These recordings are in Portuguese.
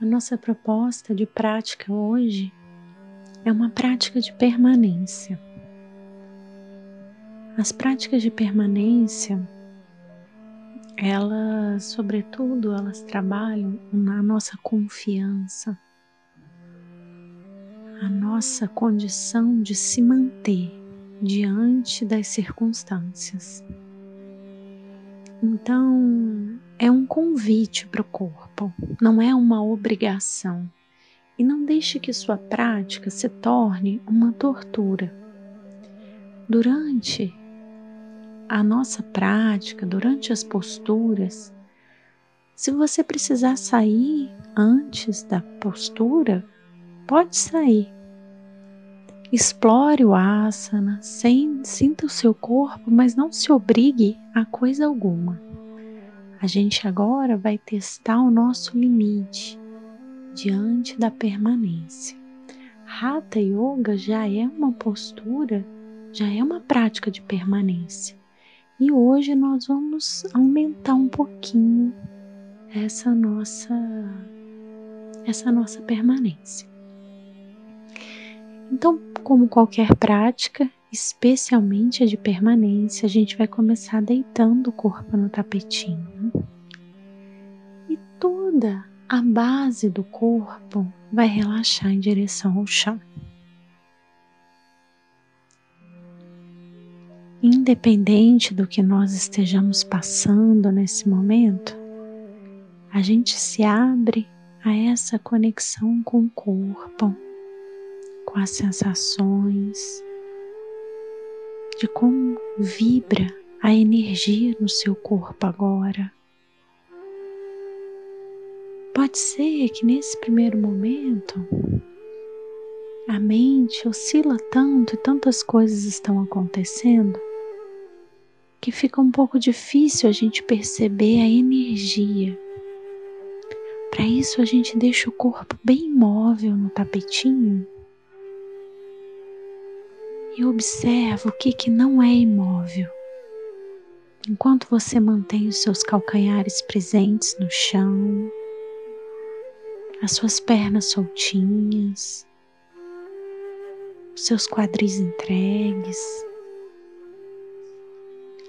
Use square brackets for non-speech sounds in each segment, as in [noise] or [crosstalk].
A nossa proposta de prática hoje é uma prática de permanência. As práticas de permanência, elas, sobretudo, elas trabalham na nossa confiança, a nossa condição de se manter diante das circunstâncias. Então, é um convite para o corpo, não é uma obrigação. E não deixe que sua prática se torne uma tortura. Durante a nossa prática, durante as posturas, se você precisar sair antes da postura, pode sair. Explore o asana, sinta o seu corpo, mas não se obrigue a coisa alguma. A gente agora vai testar o nosso limite diante da permanência. Hatha Yoga já é uma postura, já é uma prática de permanência. E hoje nós vamos aumentar um pouquinho essa nossa essa nossa permanência. Então, como qualquer prática, especialmente a de permanência, a gente vai começar deitando o corpo no tapetinho. E toda a base do corpo vai relaxar em direção ao chão. Independente do que nós estejamos passando nesse momento, a gente se abre a essa conexão com o corpo, com as sensações, de como vibra a energia no seu corpo agora. Pode ser que nesse primeiro momento a mente oscila tanto e tantas coisas estão acontecendo que fica um pouco difícil a gente perceber a energia. Para isso, a gente deixa o corpo bem imóvel no tapetinho e observa o que, que não é imóvel. Enquanto você mantém os seus calcanhares presentes no chão, as suas pernas soltinhas, os seus quadris entregues,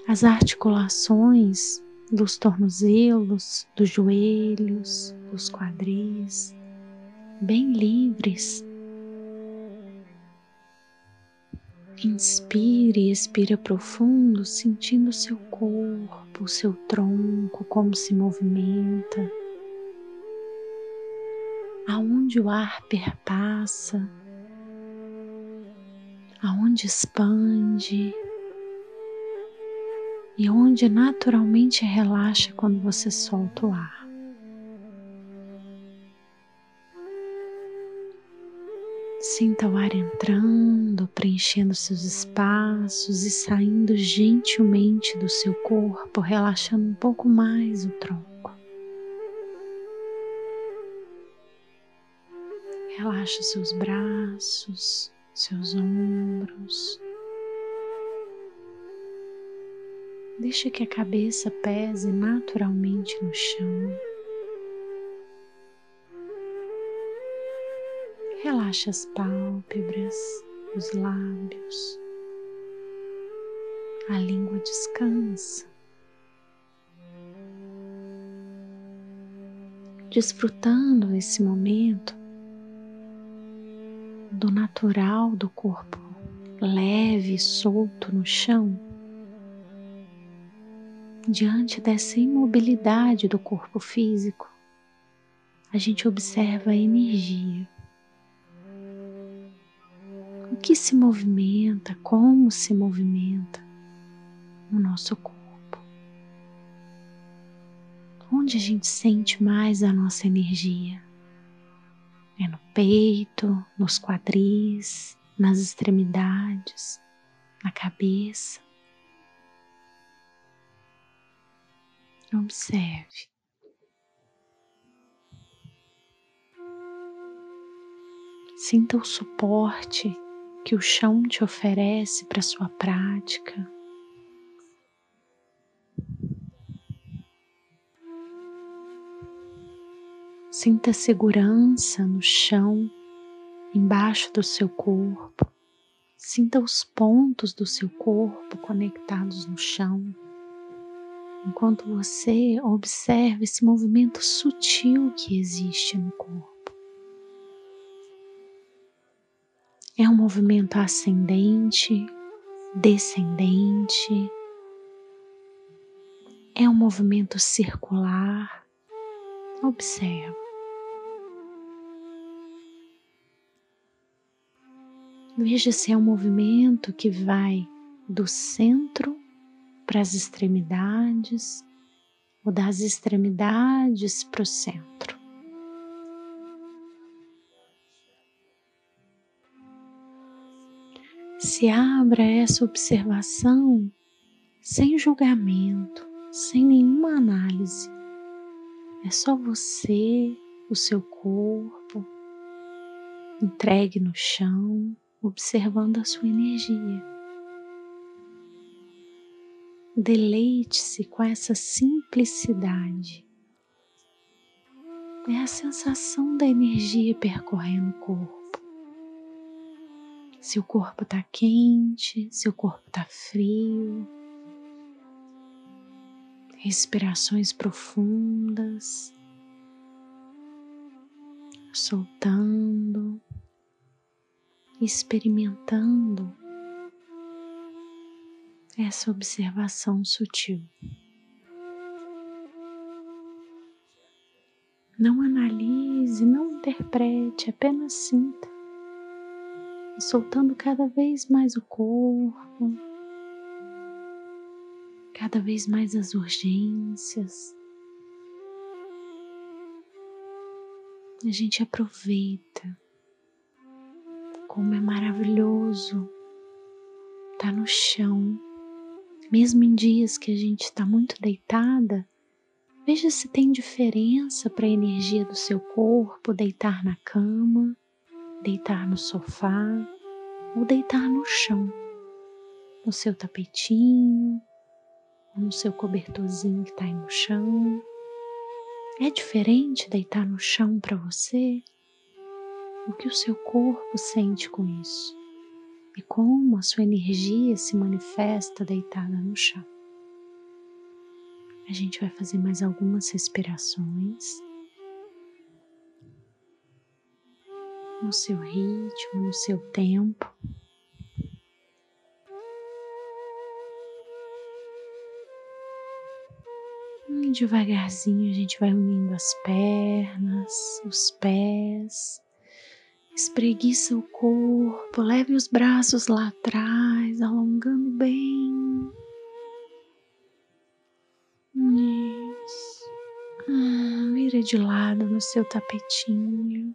as articulações dos tornozelos, dos joelhos, dos quadris, bem livres Inspire e expira profundo, sentindo seu corpo, seu tronco, como se movimenta, aonde o ar perpassa, aonde expande e onde naturalmente relaxa quando você solta o ar. Sinta o ar entrando, preenchendo seus espaços e saindo gentilmente do seu corpo, relaxando um pouco mais o tronco. Relaxa seus braços, seus ombros. Deixa que a cabeça pese naturalmente no chão. Relaxa as pálpebras, os lábios. A língua descansa. Desfrutando esse momento do natural do corpo leve e solto no chão, diante dessa imobilidade do corpo físico, a gente observa a energia o que se movimenta, como se movimenta no nosso corpo. Onde a gente sente mais a nossa energia? É no peito, nos quadris, nas extremidades, na cabeça. Observe. Sinta o suporte que o chão te oferece para sua prática. Sinta segurança no chão, embaixo do seu corpo. Sinta os pontos do seu corpo conectados no chão, enquanto você observa esse movimento sutil que existe no corpo. É um movimento ascendente, descendente, é um movimento circular. Observa. Veja se é um movimento que vai do centro para as extremidades ou das extremidades para o centro. Se abra essa observação sem julgamento, sem nenhuma análise. É só você, o seu corpo, entregue no chão observando a sua energia. Deleite-se com essa simplicidade. É a sensação da energia percorrendo o corpo. Se o corpo está quente, se o corpo está frio. Respirações profundas, soltando experimentando essa observação sutil. Não analise, não interprete, apenas sinta, soltando cada vez mais o corpo, cada vez mais as urgências. A gente aproveita como é maravilhoso estar tá no chão, mesmo em dias que a gente está muito deitada. Veja se tem diferença para a energia do seu corpo deitar na cama, deitar no sofá ou deitar no chão, no seu tapetinho, no seu cobertorzinho que está aí no chão. É diferente deitar no chão para você? o que o seu corpo sente com isso e como a sua energia se manifesta deitada no chão. A gente vai fazer mais algumas respirações no seu ritmo, no seu tempo. E devagarzinho a gente vai unindo as pernas, os pés, Espreguiça o corpo, leve os braços lá atrás, alongando bem. Isso. Ah, vira de lado no seu tapetinho.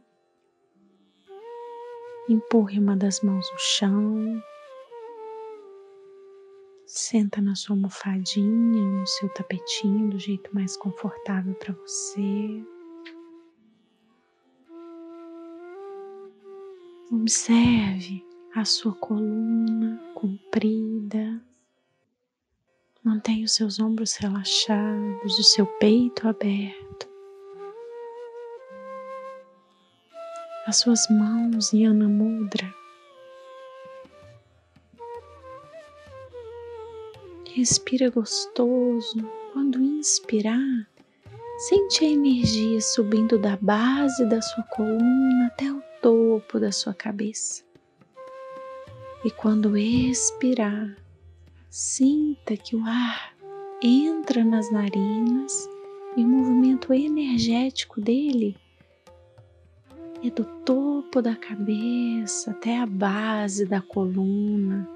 Empurre uma das mãos no chão. Senta na sua almofadinha, no seu tapetinho, do jeito mais confortável para você. Observe a sua coluna comprida. Mantenha os seus ombros relaxados, o seu peito aberto. As suas mãos em Anamudra. Respira gostoso. Quando inspirar, sente a energia subindo da base da sua coluna até o topo da sua cabeça. E quando expirar, sinta que o ar entra nas narinas e o movimento energético dele é do topo da cabeça até a base da coluna.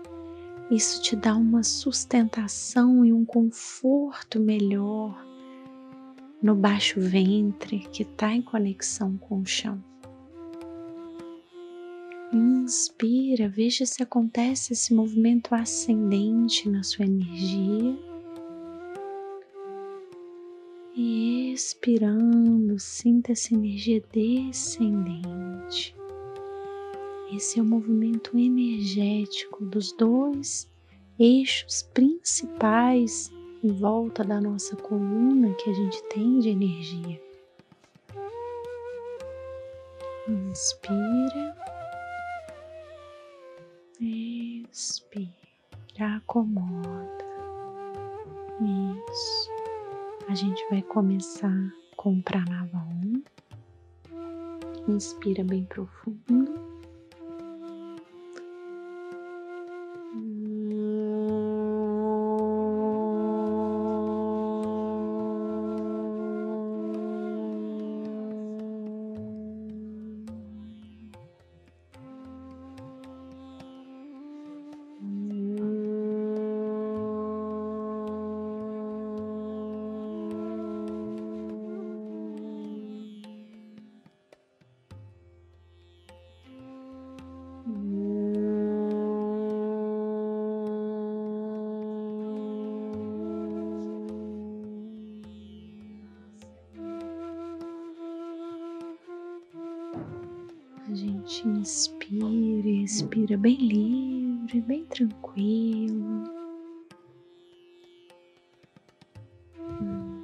Isso te dá uma sustentação e um conforto melhor no baixo ventre que está em conexão com o chão. Inspira, veja se acontece esse movimento ascendente na sua energia. Expirando, sinta essa energia descendente. Esse é o movimento energético dos dois eixos principais em volta da nossa coluna que a gente tem de energia. Inspira. Expira. Acomoda. Isso. A gente vai começar com Pranava 1. Inspira bem profundo. Tranquilo.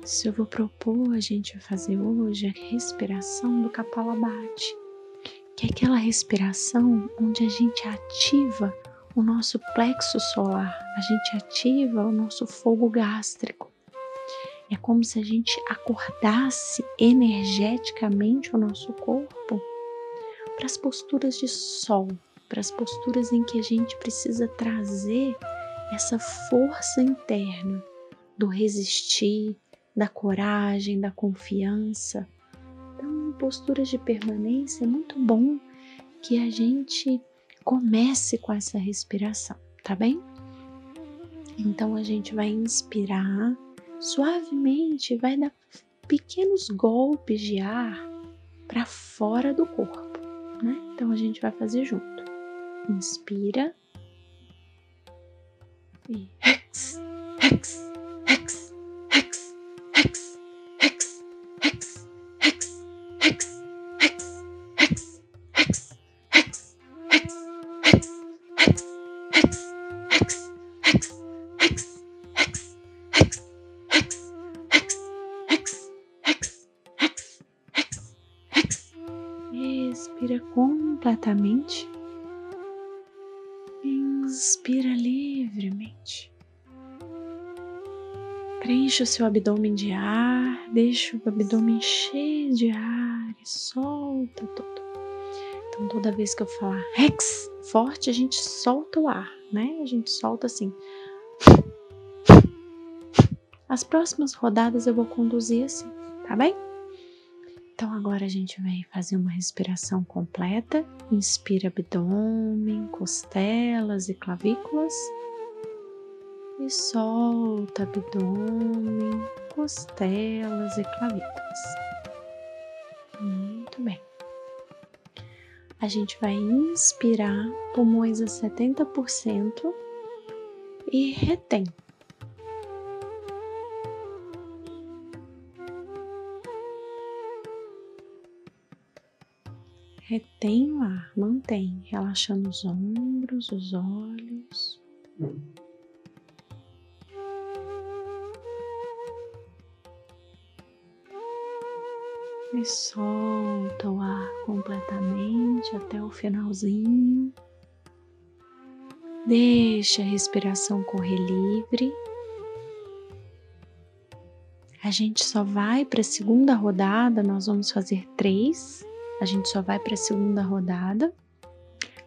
Se eu vou propor a gente fazer hoje a respiração do Kapalabhati, que é aquela respiração onde a gente ativa o nosso plexo solar, a gente ativa o nosso fogo gástrico. É como se a gente acordasse energeticamente o nosso corpo para as posturas de sol, para as posturas em que a gente precisa trazer essa força interna do resistir, da coragem, da confiança. Então, em posturas de permanência, é muito bom que a gente comece com essa respiração, tá bem? Então, a gente vai inspirar suavemente, vai dar pequenos golpes de ar para fora do corpo né? Então a gente vai fazer junto. Inspira. E [laughs] Preencha o seu abdômen de ar, deixa o abdômen cheio de ar e solta todo. Então, toda vez que eu falar Rex forte, a gente solta o ar, né? A gente solta assim. As próximas rodadas eu vou conduzir assim, tá bem? Então agora a gente vai fazer uma respiração completa. Inspira abdômen, costelas e clavículas. Solta abdômen, costelas e clavículas. Muito bem. A gente vai inspirar pulmões a 70% e retém Retém o ar, mantém, relaxando os ombros, os olhos. E solta o ar completamente até o finalzinho. Deixa a respiração correr livre. A gente só vai para a segunda rodada, nós vamos fazer três a gente só vai para a segunda rodada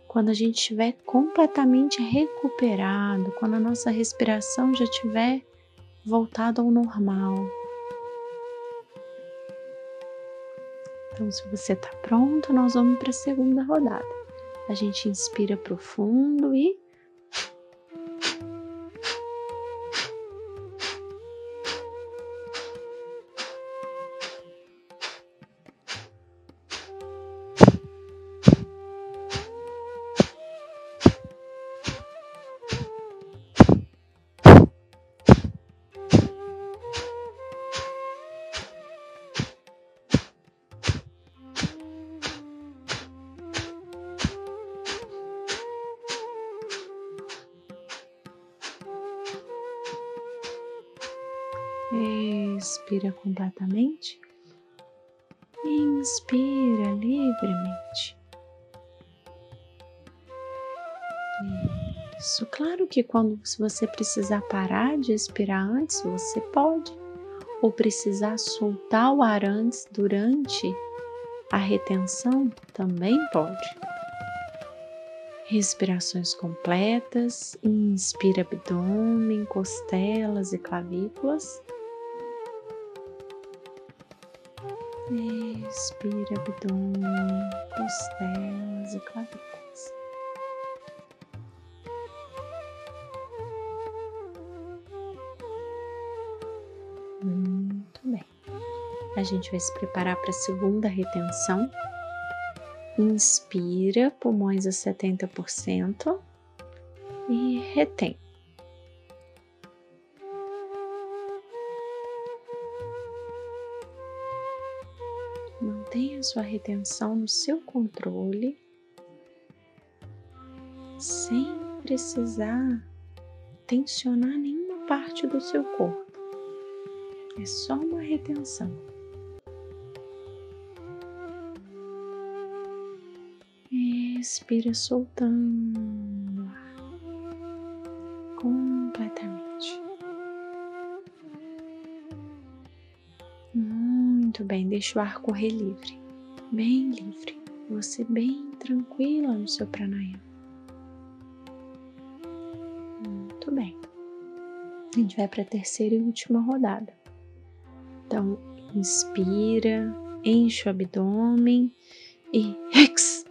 quando a gente estiver completamente recuperado, quando a nossa respiração já estiver voltada ao normal. Então, se você está pronto, nós vamos para a segunda rodada. A gente inspira profundo e Expira completamente Inspira livremente. Isso, claro que quando se você precisar parar de expirar antes, você pode, ou precisar soltar o ar antes durante a retenção, também pode. Respirações completas, inspira abdômen, costelas e clavículas. Expira abdômen, costelas e clavículas. Muito bem. A gente vai se preparar para a segunda retenção. Inspira, pulmões a 70% e retém. Sua retenção no seu controle, sem precisar tensionar nenhuma parte do seu corpo. É só uma retenção. Respira soltando completamente. Muito bem, deixa o ar correr livre, bem livre. Você bem tranquila no seu pranayama. Muito bem. A gente vai para a terceira e última rodada. Então, inspira, enche o abdômen e [laughs] ex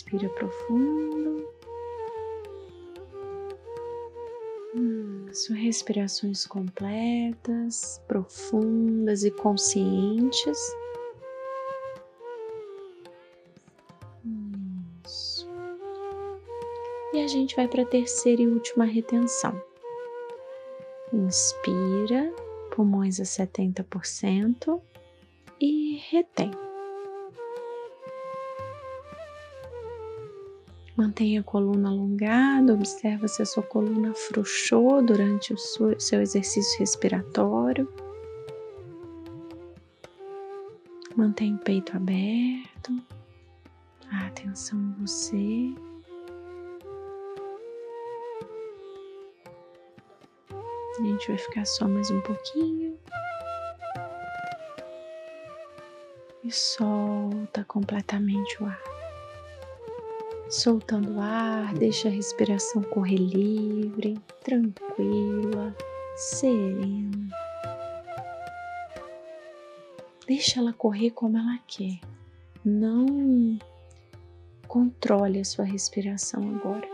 Expira profundo. Hum, suas respirações completas, profundas e conscientes. Isso. E a gente vai para a terceira e última retenção. Inspira pulmões a 70% e retém. Mantenha a coluna alongada, observa se a sua coluna afrouxou durante o seu exercício respiratório. Mantenha o peito aberto, a atenção em você. A gente vai ficar só mais um pouquinho. E solta completamente o ar. Soltando o ar, deixa a respiração correr livre, tranquila, serena. Deixa ela correr como ela quer. Não controle a sua respiração agora.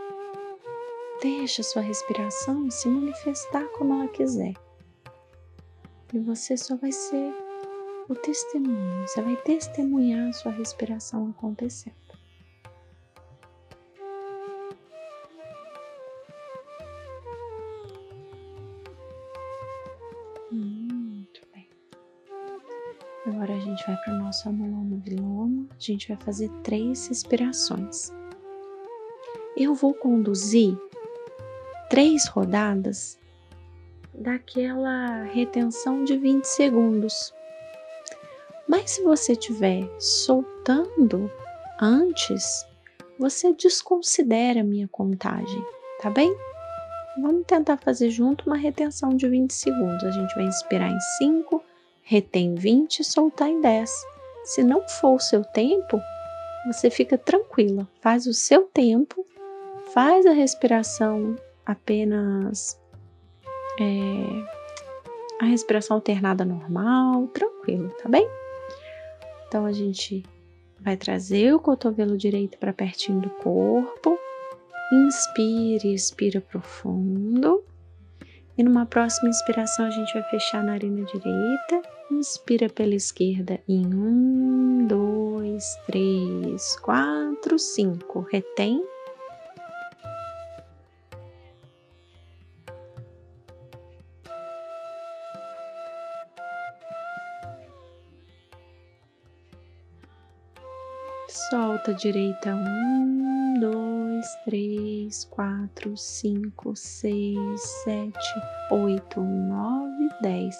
Deixa sua respiração se manifestar como ela quiser. E você só vai ser o testemunho, você vai testemunhar a sua respiração acontecendo. Gente vai fazer três respirações. Eu vou conduzir três rodadas daquela retenção de 20 segundos. Mas se você estiver soltando antes, você desconsidera a minha contagem, tá bem? Vamos tentar fazer junto uma retenção de 20 segundos. A gente vai inspirar em 5, retém 20 e soltar em 10. Se não for o seu tempo, você fica tranquila, faz o seu tempo, faz a respiração apenas é, a respiração alternada normal, tranquilo, tá bem? Então a gente vai trazer o cotovelo direito para pertinho do corpo, Inspire, expira profundo. E numa próxima inspiração, a gente vai fechar a narina direita. Inspira pela esquerda em um, dois, três, quatro, cinco. Retém. Solta a direita um, dois, três, quatro, cinco, seis, sete, oito, nove, dez.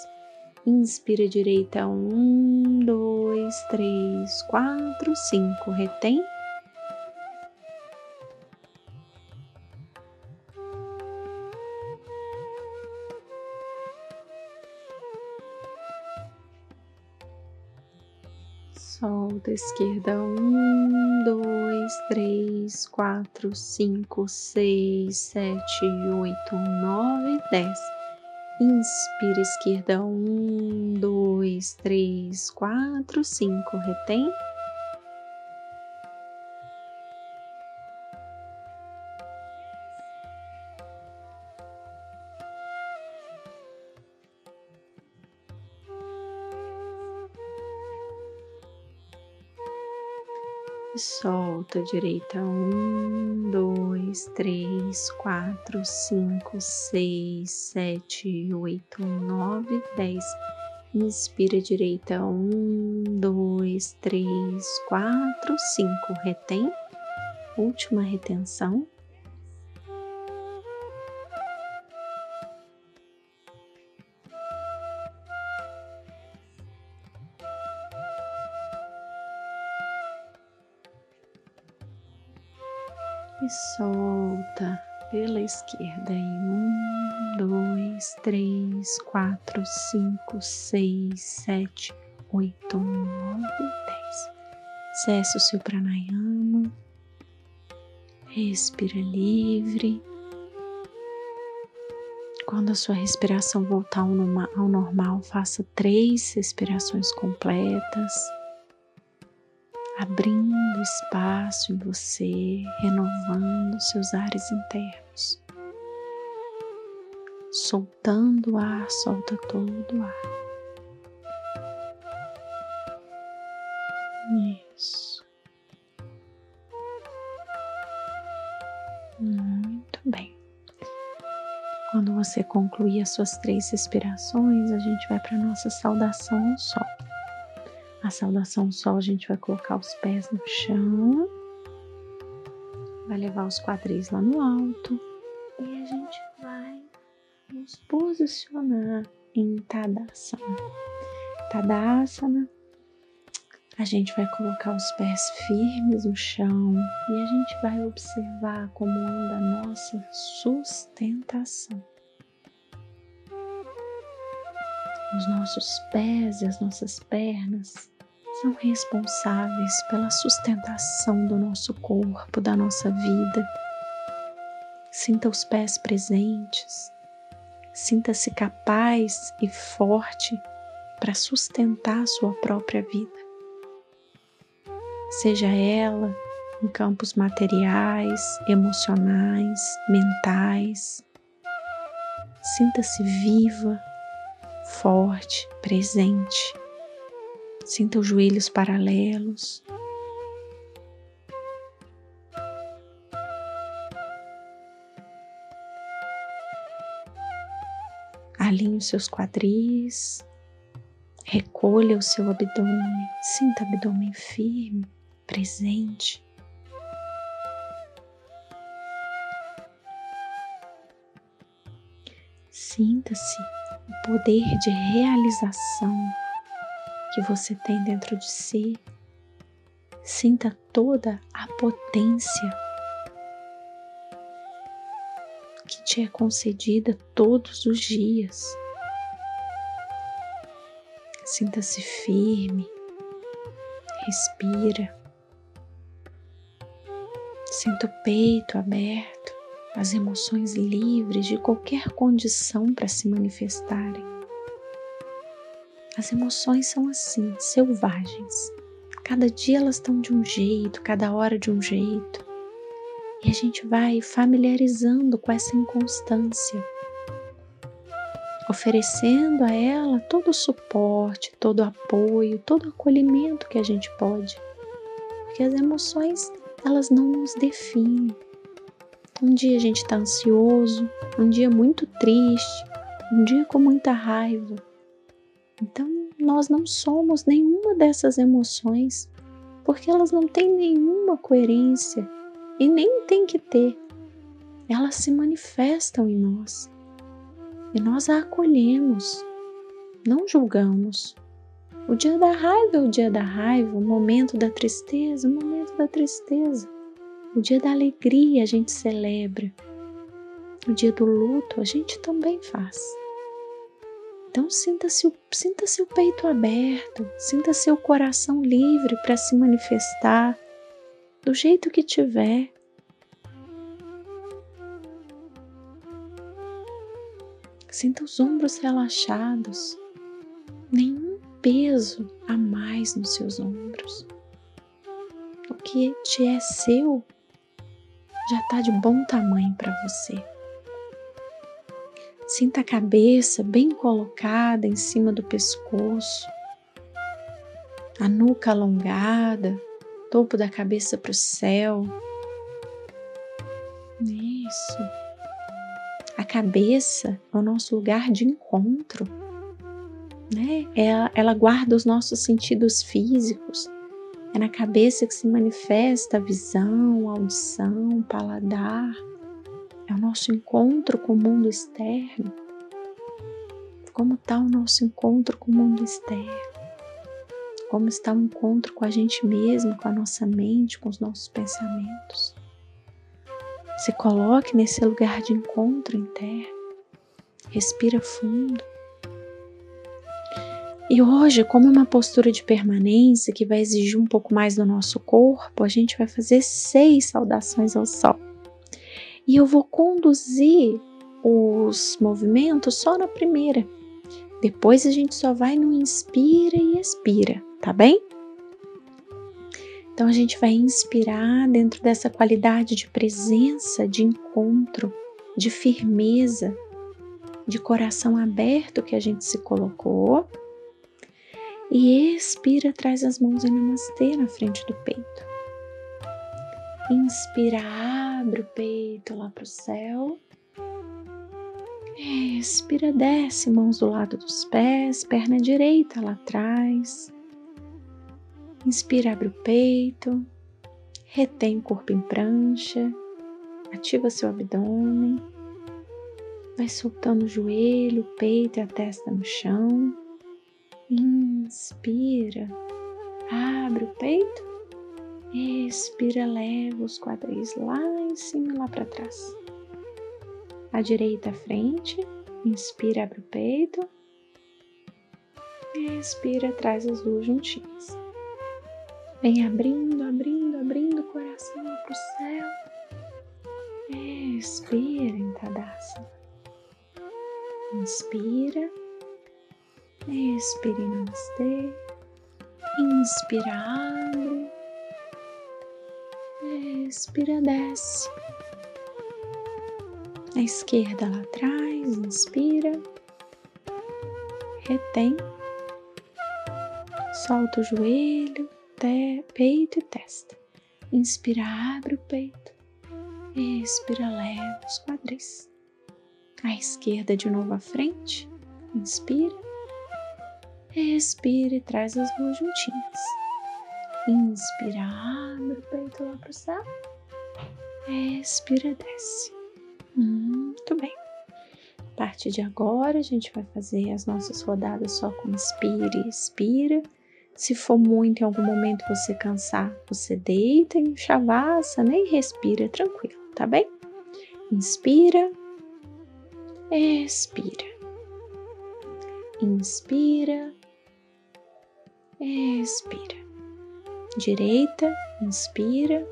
Inspira direita um, dois, três, quatro, cinco. Retém. solta, esquerda, um, dois, três, quatro, cinco, seis, sete, oito, nove, dez. Inspira, esquerda, um, dois, três, quatro, cinco, retém. Solta direita um, dois, três, quatro, cinco, seis, sete, oito, nove, dez. Inspira direita um, dois, três, quatro, cinco. Retém. Última retenção. Esquerda em um, dois, três, quatro, cinco, seis, sete, oito, nove, dez. Cesse o seu pranayama, respira livre. Quando a sua respiração voltar ao normal, faça três respirações completas abrindo espaço em você, renovando seus ares internos. Soltando o ar, solta todo o ar. Isso. Muito bem. Quando você concluir as suas três respirações, a gente vai para a nossa saudação ao sol. A saudação sol, a gente vai colocar os pés no chão, vai levar os quadris lá no alto posicionar em Tadasana. Tadasana, a gente vai colocar os pés firmes no chão e a gente vai observar como anda a nossa sustentação. Os nossos pés e as nossas pernas são responsáveis pela sustentação do nosso corpo, da nossa vida. Sinta os pés presentes, sinta-se capaz e forte para sustentar sua própria vida. Seja ela em campos materiais, emocionais, mentais. Sinta-se viva, forte, presente. Sinta os joelhos paralelos. Alinhe os seus quadris. Recolha o seu abdômen. Sinta o abdômen firme, presente. Sinta-se o poder de realização que você tem dentro de si. Sinta toda a potência te é concedida todos os dias. Sinta-se firme, respira. Sinta o peito aberto, as emoções livres de qualquer condição para se manifestarem. As emoções são assim, selvagens. Cada dia elas estão de um jeito, cada hora de um jeito. E a gente vai familiarizando com essa inconstância, oferecendo a ela todo o suporte, todo o apoio, todo o acolhimento que a gente pode. Porque as emoções, elas não nos definem. Um dia a gente está ansioso, um dia muito triste, um dia com muita raiva. Então, nós não somos nenhuma dessas emoções, porque elas não têm nenhuma coerência e nem tem que ter. Elas se manifestam em nós e nós a acolhemos, não julgamos. O dia da raiva é o dia da raiva, o momento da tristeza, o momento da tristeza. O dia da alegria a gente celebra. O dia do luto a gente também faz. Então sinta seu, sinta seu peito aberto, sinta seu coração livre para se manifestar do jeito que tiver. Sinta os ombros relaxados, nenhum peso a mais nos seus ombros. O que te é seu já está de bom tamanho para você. Sinta a cabeça bem colocada em cima do pescoço, a nuca alongada, topo da cabeça para o céu. Isso. A cabeça é o nosso lugar de encontro, né? Ela, ela guarda os nossos sentidos físicos. É na cabeça que se manifesta a visão, a audição, o paladar é o nosso encontro com o mundo externo. Como está o nosso encontro com o mundo externo? Como está o encontro com a gente mesmo, com a nossa mente, com os nossos pensamentos? Se coloque nesse lugar de encontro interno. Respira fundo. E hoje, como é uma postura de permanência que vai exigir um pouco mais do nosso corpo, a gente vai fazer seis saudações ao sol e eu vou conduzir os movimentos só na primeira. Depois a gente só vai no inspira e expira, tá bem? Então a gente vai inspirar dentro dessa qualidade de presença, de encontro, de firmeza, de coração aberto que a gente se colocou. E expira, traz as mãos em namastê na frente do peito. Inspira, abre o peito lá para o céu. Expira, desce, mãos do lado dos pés, perna direita lá atrás. Inspira, abre o peito. Retém o corpo em prancha. Ativa seu abdômen. Vai soltando o joelho, o peito e a testa no chão. Inspira, abre o peito. Expira, leva os quadris lá em cima e lá para trás. A direita à frente, inspira, abre o peito. Expira, traz as duas juntinhas. Vem abrindo, abrindo, abrindo o coração para o céu. Expira em Tadasana. Inspira. Expira em Namastê. Inspira, abre. Expira, desce. A esquerda lá atrás, inspira. Retém. Solta o joelho, peito e testa. Inspira, abre o peito. Expira, leva os quadris. A esquerda de novo à frente. Inspira. Expira e traz as duas juntinhas. Inspira, abre o peito lá para o céu. Expira, desce. Muito bem. A partir de agora, a gente vai fazer as nossas rodadas só com inspira e expira. Se for muito em algum momento você cansar, você deita em shavasana e respira tranquilo, tá bem? Inspira, expira. Inspira, expira direita, inspira,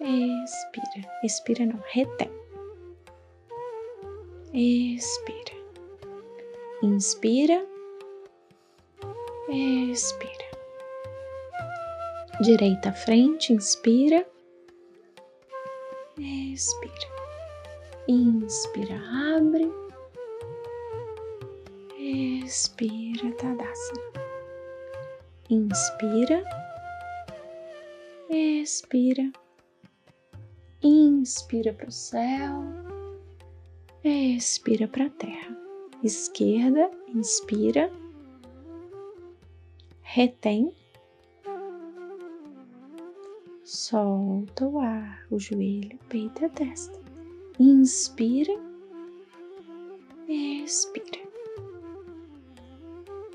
expira, expira não, retém, expira, inspira, expira, direita à frente, inspira, expira. Inspira, abre. Expira, Tadasana. Inspira. Expira. Inspira para o céu. Expira para a terra. Esquerda, inspira. Retém. Solta o ar, o joelho, peito e a testa. Inspira, expira.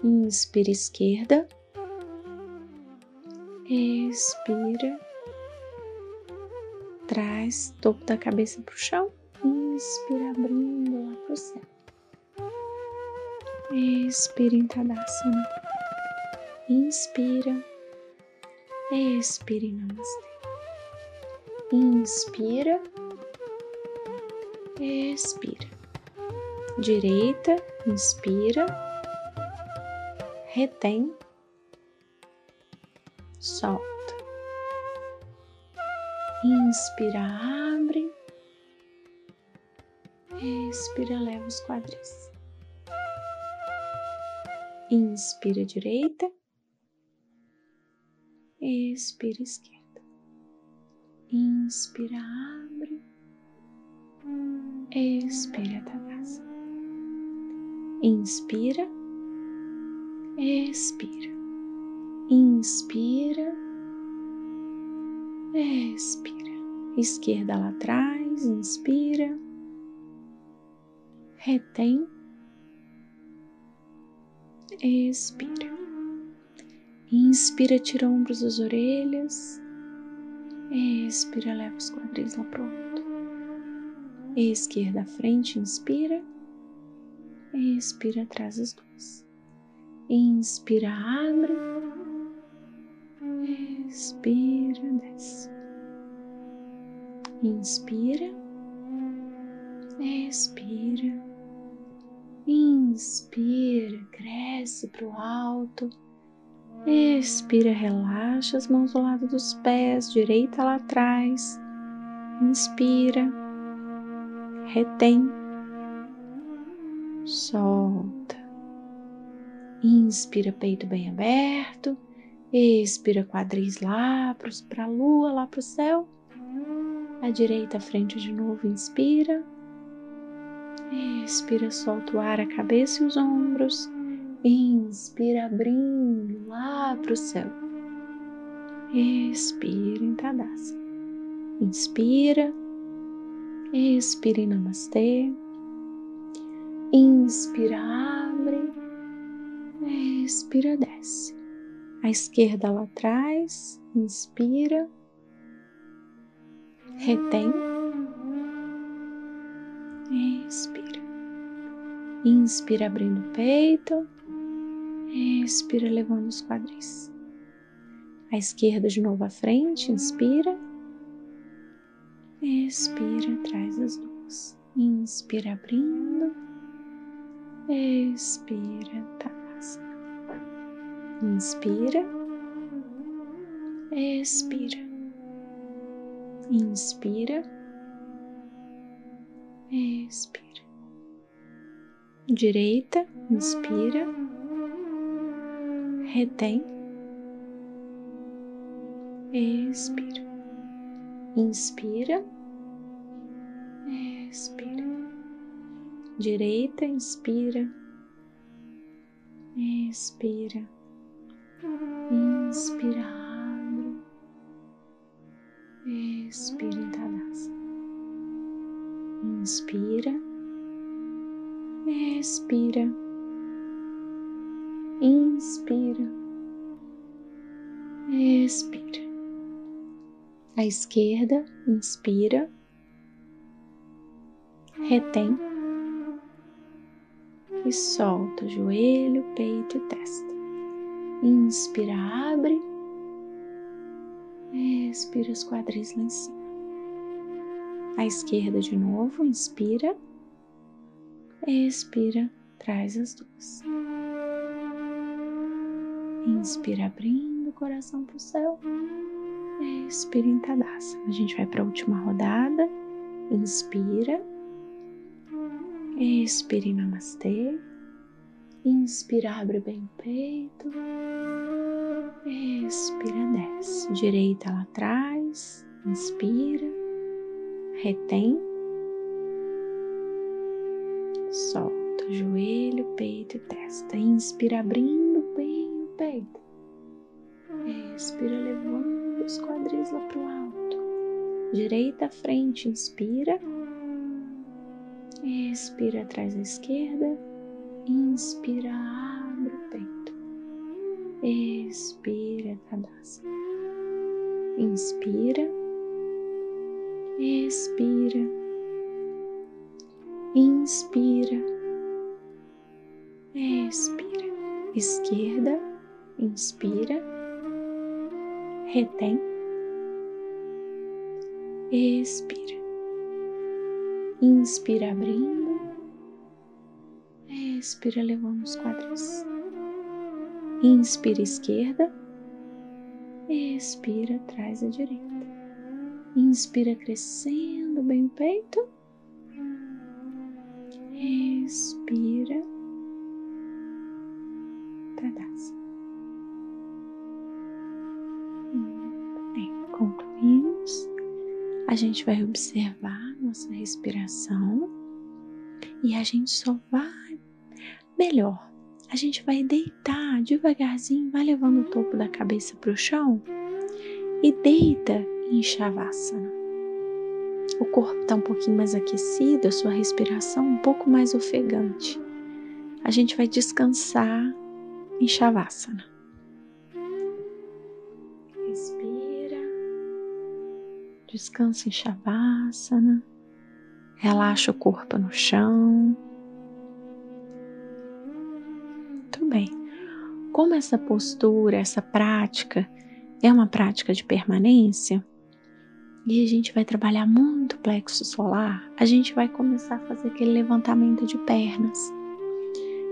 Inspira esquerda, expira, traz topo da cabeça para o chão, inspira abrindo lá para o céu. Expira em Tadasana, inspira, expira em Namastê. Inspira expira. Direita, inspira, retém, solta. Inspira, abre, expira, leva os quadris. Inspira direita, expira esquerda. Inspira, abre expira Tadasana. Inspira, expira, inspira, expira. Esquerda lá atrás, inspira, retém, expira. Inspira, tira ombros das orelhas, expira, leva os quadris lá pro alto esquerda à frente, inspira, expira atrás das duas. Inspira, abre, expira, desce. Inspira, expira, inspira, cresce para o alto. Expira, relaxa as mãos ao lado dos pés, direita lá atrás. Inspira retém, solta. Inspira, peito bem aberto. Expira, quadris lá para a lua, lá para o céu. A direita à frente de novo, inspira. Expira, solta o ar, a cabeça e os ombros. Inspira, abrindo lá para o céu. Expira em Tadasana. Inspira Expire Namastê. Inspira, abre. Expira, desce. A esquerda lá atrás. Inspira. Retém. Expira. Inspira, abrindo o peito. Expira, levando os quadris. A esquerda de novo à frente. Inspira Expira, traz as duas. Inspira, abrindo. Expira, Tadasana. Inspira. Expira. Inspira. Expira. Direita, inspira. Retém. Expira. Inspira, expira. Direita, inspira, expira. Inspira, expira. Inspira, expira, inspira, expira à esquerda, inspira, retém e solta joelho, peito e testa. Inspira, abre, expira os quadris lá em cima. À esquerda de novo, inspira, expira, traz as duas. Inspira, abrindo o coração para o céu Expira em. A gente vai para a última rodada. Inspira. Expira em Namastê. Inspira, abre bem o peito. Expira, desce. Direita lá atrás. Inspira. Retém. Solta joelho, peito e testa. Inspira, abrindo peito. Expira, levando os quadris lá para o alto. Direita à frente, inspira. Expira atrás da esquerda. Inspira, abre o peito. Expira, Tadasana. Inspira. Expira. Inspira. Expira. Esquerda. Inspira. Retém. Expira. Inspira abrindo. Expira levando os quadris. Inspira esquerda. Expira atrás a direita. Inspira crescendo bem o peito. Expira. A gente vai observar nossa respiração e a gente só vai melhor. A gente vai deitar devagarzinho, vai levando o topo da cabeça para o chão e deita em Shavasana. O corpo está um pouquinho mais aquecido, a sua respiração um pouco mais ofegante. A gente vai descansar em Shavasana. Respira, descansa em Shavasana, relaxa o corpo no chão. Muito bem. Como essa postura, essa prática é uma prática de permanência, e a gente vai trabalhar muito plexo solar, a gente vai começar a fazer aquele levantamento de pernas.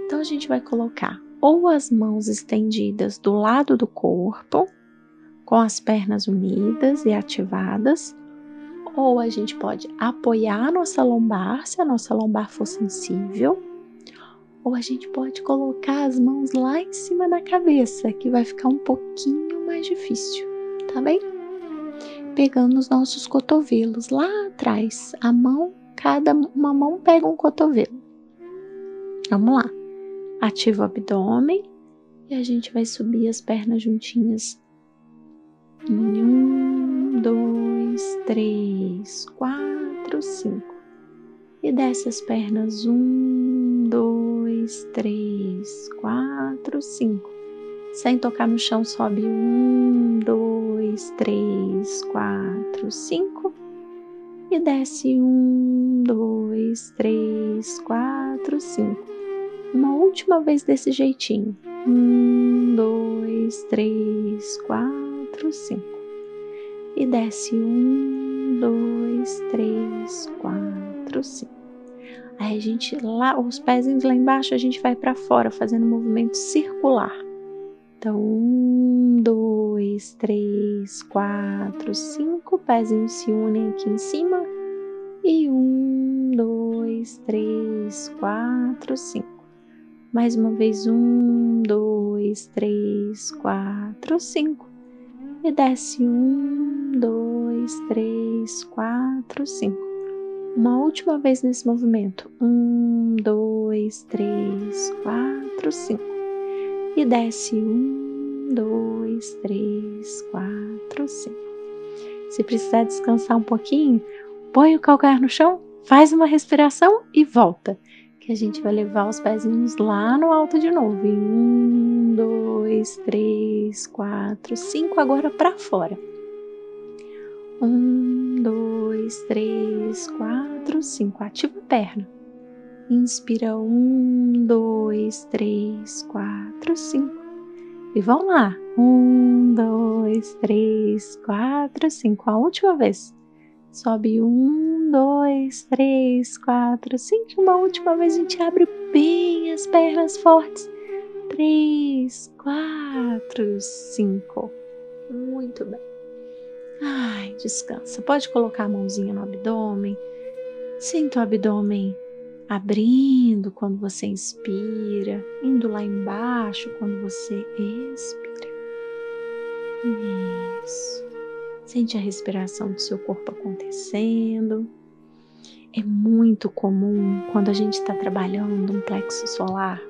Então a gente vai colocar ou as mãos estendidas do lado do corpo, com as pernas unidas e ativadas, ou a gente pode apoiar a nossa lombar, se a nossa lombar for sensível, ou a gente pode colocar as mãos lá em cima da cabeça, que vai ficar um pouquinho mais difícil, tá bem? pegando os nossos cotovelos lá atrás. A mão, cada uma mão pega um cotovelo. Vamos lá. Ativa o abdômen e a gente vai subir as pernas juntinhas. Um, dois, três, quatro, cinco. E desce as pernas. Um, dois, três, quatro, cinco. Sem tocar no chão, sobe um, dois, três, quatro, cinco. E desce um, dois, três, quatro, cinco. Uma última vez desse jeitinho. Um, dois, três, quatro, cinco. E desce um, dois, três, quatro, cinco. Aí a gente lá, os pezinhos lá embaixo, a gente vai para fora fazendo um movimento circular. Então, um, dois, três, quatro, cinco pezinhos se unem aqui em cima. E um, dois, três, quatro, cinco. Mais uma vez, um, dois, três, quatro, cinco. E desce um, dois, três, quatro, cinco. Uma última vez nesse movimento. Um, dois, três, quatro, cinco e desce um, dois, três, quatro, cinco. Se precisar descansar um pouquinho, põe o calcanhar no chão, faz uma respiração e volta. Que a gente vai levar os pezinhos lá no alto de novo. Um, dois, três, quatro, cinco. Agora para fora. Um, dois, três, quatro, cinco. Ativa a perna. Inspira um, dois, três, quatro, cinco. E vão lá. Um, dois, três, quatro, cinco. A última vez. Sobe um, dois, três, quatro, cinco. Uma última vez a gente abre bem as pernas fortes. Três, quatro, cinco. Muito bem. Ai, descansa. Pode colocar a mãozinha no abdômen. Sinta o abdômen abrindo quando você inspira, indo lá embaixo quando você expira. Isso. Sente a respiração do seu corpo acontecendo. É muito comum quando a gente está trabalhando um plexo solar,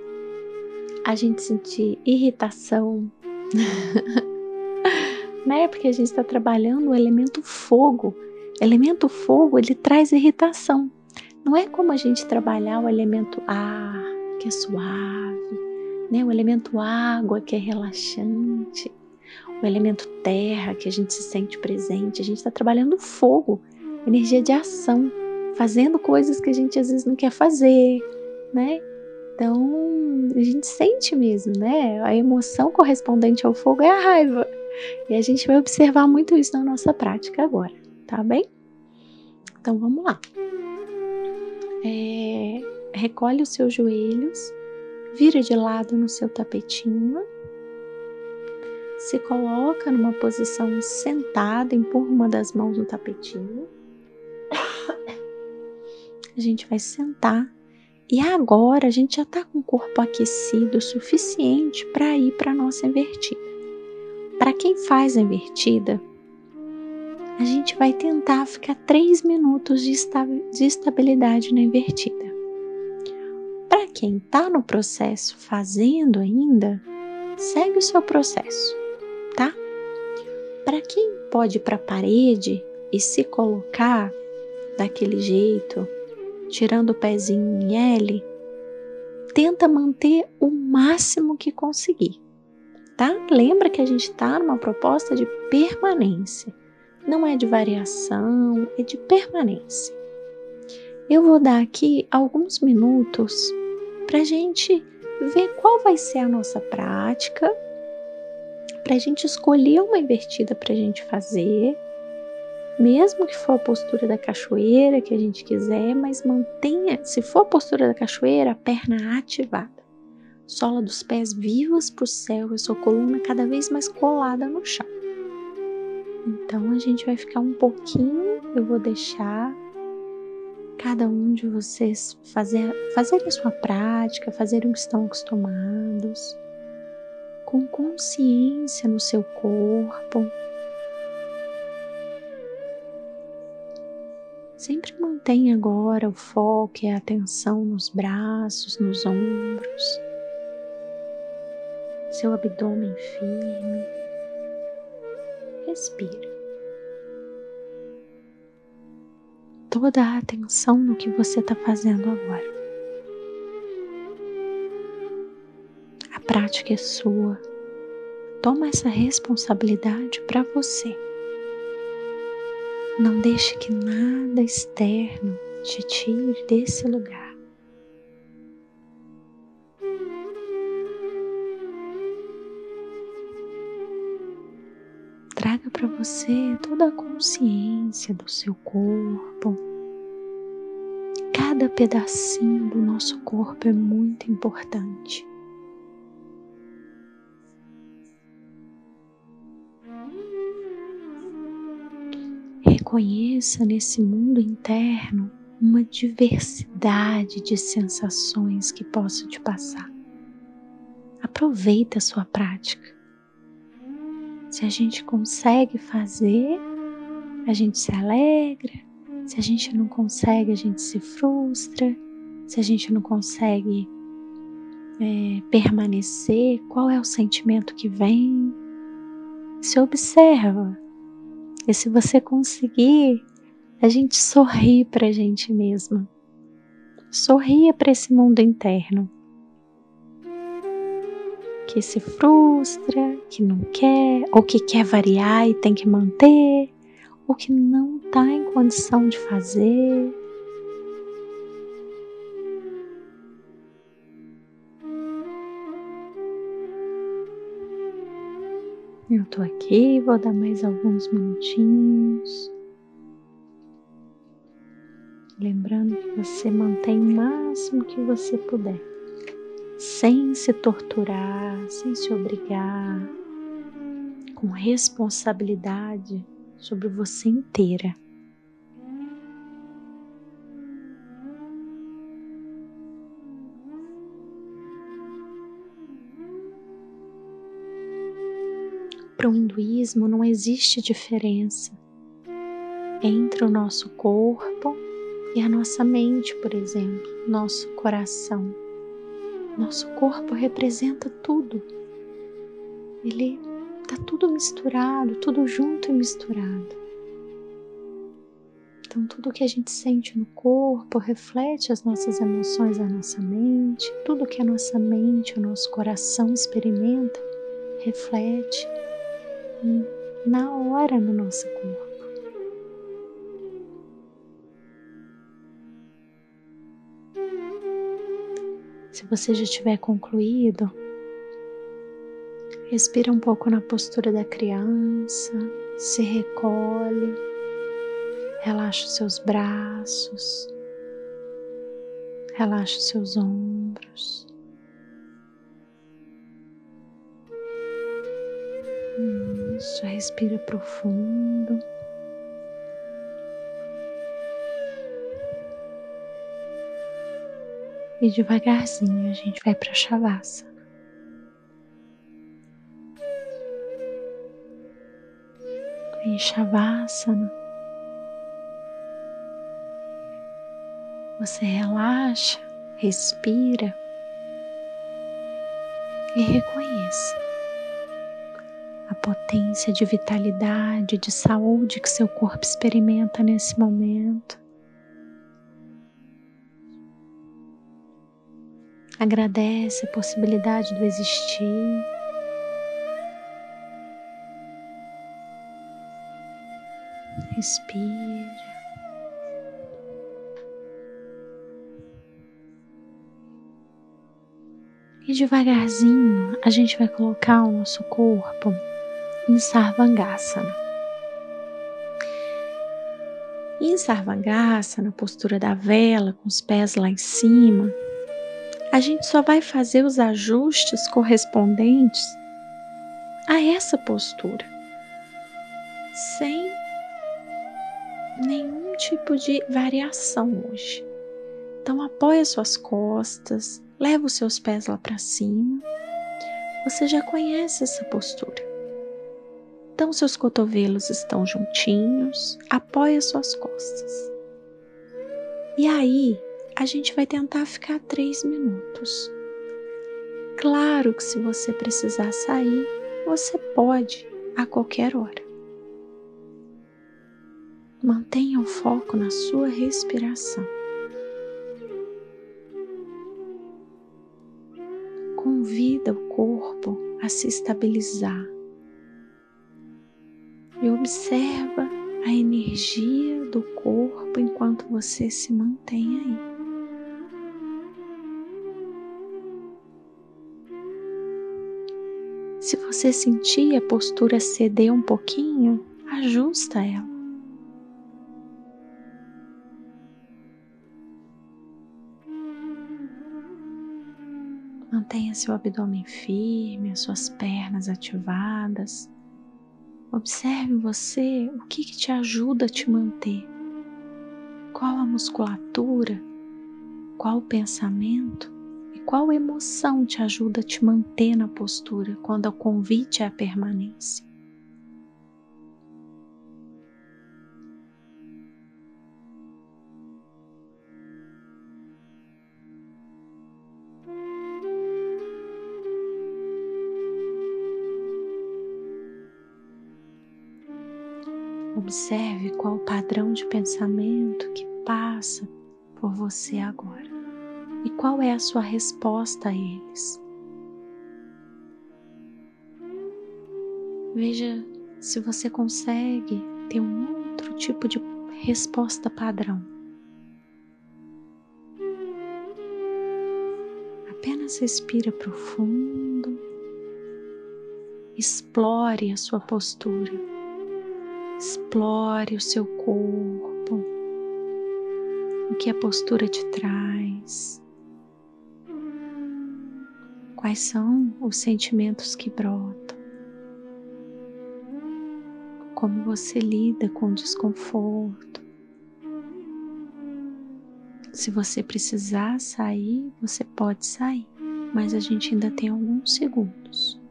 a gente sentir irritação, [laughs] né? Porque a gente está trabalhando o elemento fogo. Elemento fogo ele traz irritação. Não é como a gente trabalhar o elemento ar, que é suave, né? O elemento água, que é relaxante, o elemento terra, que a gente se sente presente. A gente está trabalhando fogo, energia de ação, fazendo coisas que a gente às vezes não quer fazer, né? Então, a gente sente mesmo, né? A emoção correspondente ao fogo é a raiva. E a gente vai observar muito isso na nossa prática agora, tá bem? Então, vamos lá. É, recolhe os seus joelhos, vira de lado no seu tapetinho, se coloca numa posição sentada, empurra uma das mãos no tapetinho. [coughs] A gente vai sentar e agora a gente já está com o corpo aquecido o suficiente para ir para a nossa invertida. Para quem faz a invertida, a gente vai tentar ficar três minutos de, de estabilidade na invertida. Para quem está no processo fazendo ainda, segue o seu processo, tá? Para quem pode ir para a parede e se colocar daquele jeito, tirando o pezinho em L, tenta manter o máximo que conseguir, tá? Lembra que a gente está numa proposta de permanência não é de variação, é de permanência. Eu vou dar aqui alguns minutos para a gente ver qual vai ser a nossa prática, para a gente escolher uma invertida para a gente fazer, mesmo que for a postura da cachoeira que a gente quiser, mas mantenha, se for a postura da cachoeira, a perna ativada, sola dos pés vivas para o céu e sua coluna cada vez mais colada no chão. Então a gente vai ficar um pouquinho, eu vou deixar cada um de vocês fazer, fazer a sua prática, fazer o que estão acostumados, com consciência no seu corpo. Sempre mantenha agora o foco e a atenção nos braços, nos ombros, seu abdômen firme respira. Toda a atenção no que você está fazendo agora. A prática é sua. Toma essa responsabilidade para você. Não deixe que nada externo te tire desse lugar. traga para você toda a consciência do seu corpo. Cada pedacinho do nosso corpo é muito importante. Reconheça nesse mundo interno uma diversidade de sensações que posso te passar. Aproveita a sua prática. Se a gente consegue fazer, a gente se alegra. Se a gente não consegue, a gente se frustra. Se a gente não consegue é, permanecer, qual é o sentimento que vem? Se observa. E se você conseguir, a gente sorri para a gente mesma. Sorria para esse mundo interno que se frustra, que não quer, ou que quer variar e tem que manter, ou que não está em condição de fazer. Eu tô aqui, vou dar mais alguns minutinhos. Lembrando que você mantém o máximo que você puder sem se torturar, sem se obrigar, com responsabilidade sobre você inteira. Para o hinduísmo não existe diferença entre o nosso corpo e a nossa mente, por exemplo, nosso coração. Nosso corpo representa tudo. Ele está tudo misturado, tudo junto e misturado. Então, tudo que a gente sente no corpo reflete as nossas emoções na nossa mente, tudo que a nossa mente, o nosso coração experimenta, reflete na hora no nosso corpo. Se você já tiver concluído, respira um pouco na postura da criança, se recolhe, relaxa os seus braços, relaxa os seus ombros. Isso, respira profundo. E devagarzinho a gente vai para Shavasana. Em Shavasana, você relaxa, respira e reconheça a potência de vitalidade, de saúde que seu corpo experimenta nesse momento. Agradece a possibilidade do existir. Respira. E devagarzinho a gente vai colocar o nosso corpo em Sarvangasana. Em Sarvangasana, na postura da vela, com os pés lá em cima, a gente só vai fazer os ajustes correspondentes a essa postura, sem nenhum tipo de variação hoje. Então apoia suas costas, leva os seus pés lá para cima. Você já conhece essa postura. Então seus cotovelos estão juntinhos, apoia suas costas. E aí, a gente vai tentar ficar três minutos. Claro que se você precisar sair, você pode a qualquer hora. Mantenha o foco na sua respiração. Convida o corpo a se estabilizar e observa a energia do corpo enquanto você se mantém aí. Se você sentir a postura ceder um pouquinho, ajusta ela. Mantenha seu abdômen firme, as suas pernas ativadas. Observe você o que, que te ajuda a te manter. Qual a musculatura, qual o pensamento qual emoção te ajuda a te manter na postura quando o convite é a permanência? Observe qual o padrão de pensamento que passa por você agora e qual é a sua resposta a eles. Veja se você consegue ter um outro tipo de resposta padrão. Apenas respira profundo, explore a sua postura, explore o seu corpo, o que a postura te traz. Quais são os sentimentos que brotam? como você lida com o desconforto. Se você precisar sair, você pode sair, mas a gente ainda tem alguns segundos.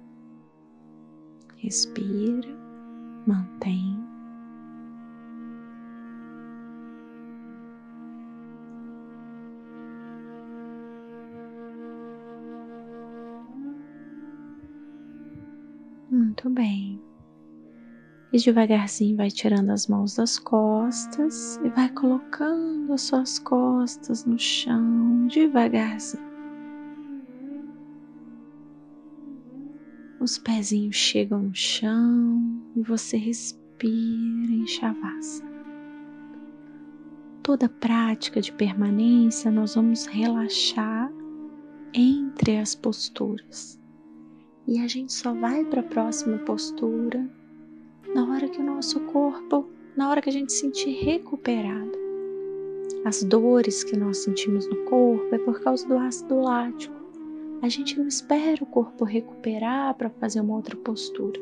Respira, mantém. Muito bem. E devagarzinho vai tirando as mãos das costas e vai colocando as suas costas no chão, devagarzinho. Os pezinhos chegam no chão e você respira em Shavasana. Toda prática de permanência nós vamos relaxar entre as posturas. E a gente só vai para a próxima postura na hora que o nosso corpo, na hora que a gente se sentir recuperado. As dores que nós sentimos no corpo é por causa do ácido lático. A gente não espera o corpo recuperar para fazer uma outra postura.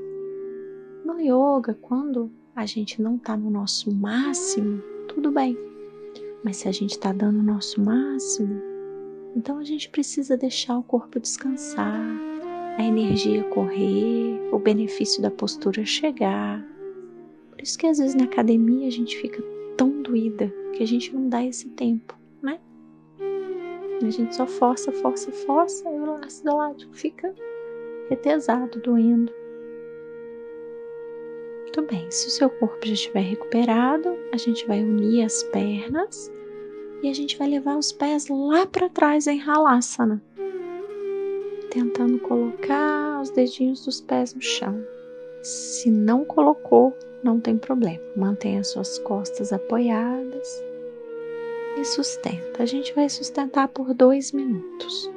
No yoga, quando a gente não está no nosso máximo, tudo bem. Mas se a gente está dando o nosso máximo, então a gente precisa deixar o corpo descansar, a energia correr, o benefício da postura chegar. Por isso que às vezes na academia a gente fica tão doída que a gente não dá esse tempo, né? A gente só força, força, força e o ácido lático fica retesado, doendo. Muito bem, se o seu corpo já estiver recuperado, a gente vai unir as pernas e a gente vai levar os pés lá para trás em Halasana tentando colocar os dedinhos dos pés no chão. Se não colocou, não tem problema. Mantenha suas costas apoiadas e sustenta. A gente vai sustentar por dois minutos.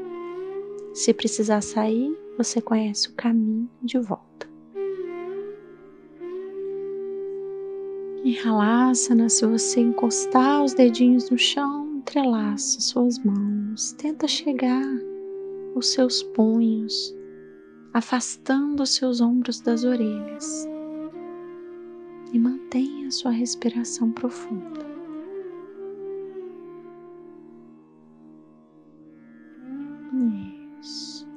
Se precisar sair, você conhece o caminho de volta. Em Halasana, se você encostar os dedinhos no chão, entrelaça suas mãos. Tenta chegar os seus punhos, afastando os seus ombros das orelhas e mantenha sua respiração profunda. Isso.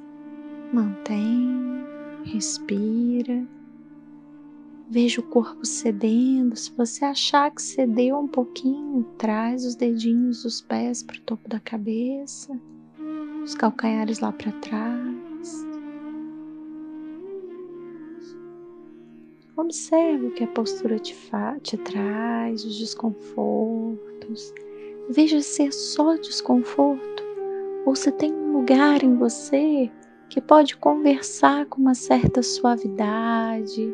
Mantém, respira. Veja o corpo cedendo. Se você achar que cedeu um pouquinho, traz os dedinhos dos pés para o topo da cabeça os calcanhares lá para trás. Observe o que a postura te, te traz, os desconfortos. Veja se é só desconforto ou se tem um lugar em você que pode conversar com uma certa suavidade,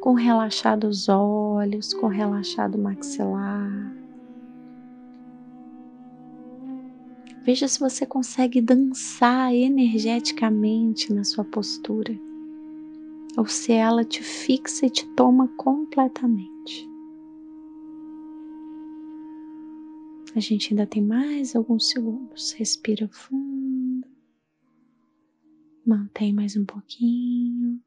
com relaxados olhos, com relaxado maxilar. Veja se você consegue dançar energeticamente na sua postura, ou se ela te fixa e te toma completamente. A gente ainda tem mais alguns segundos. Respira fundo. Mantém mais um pouquinho.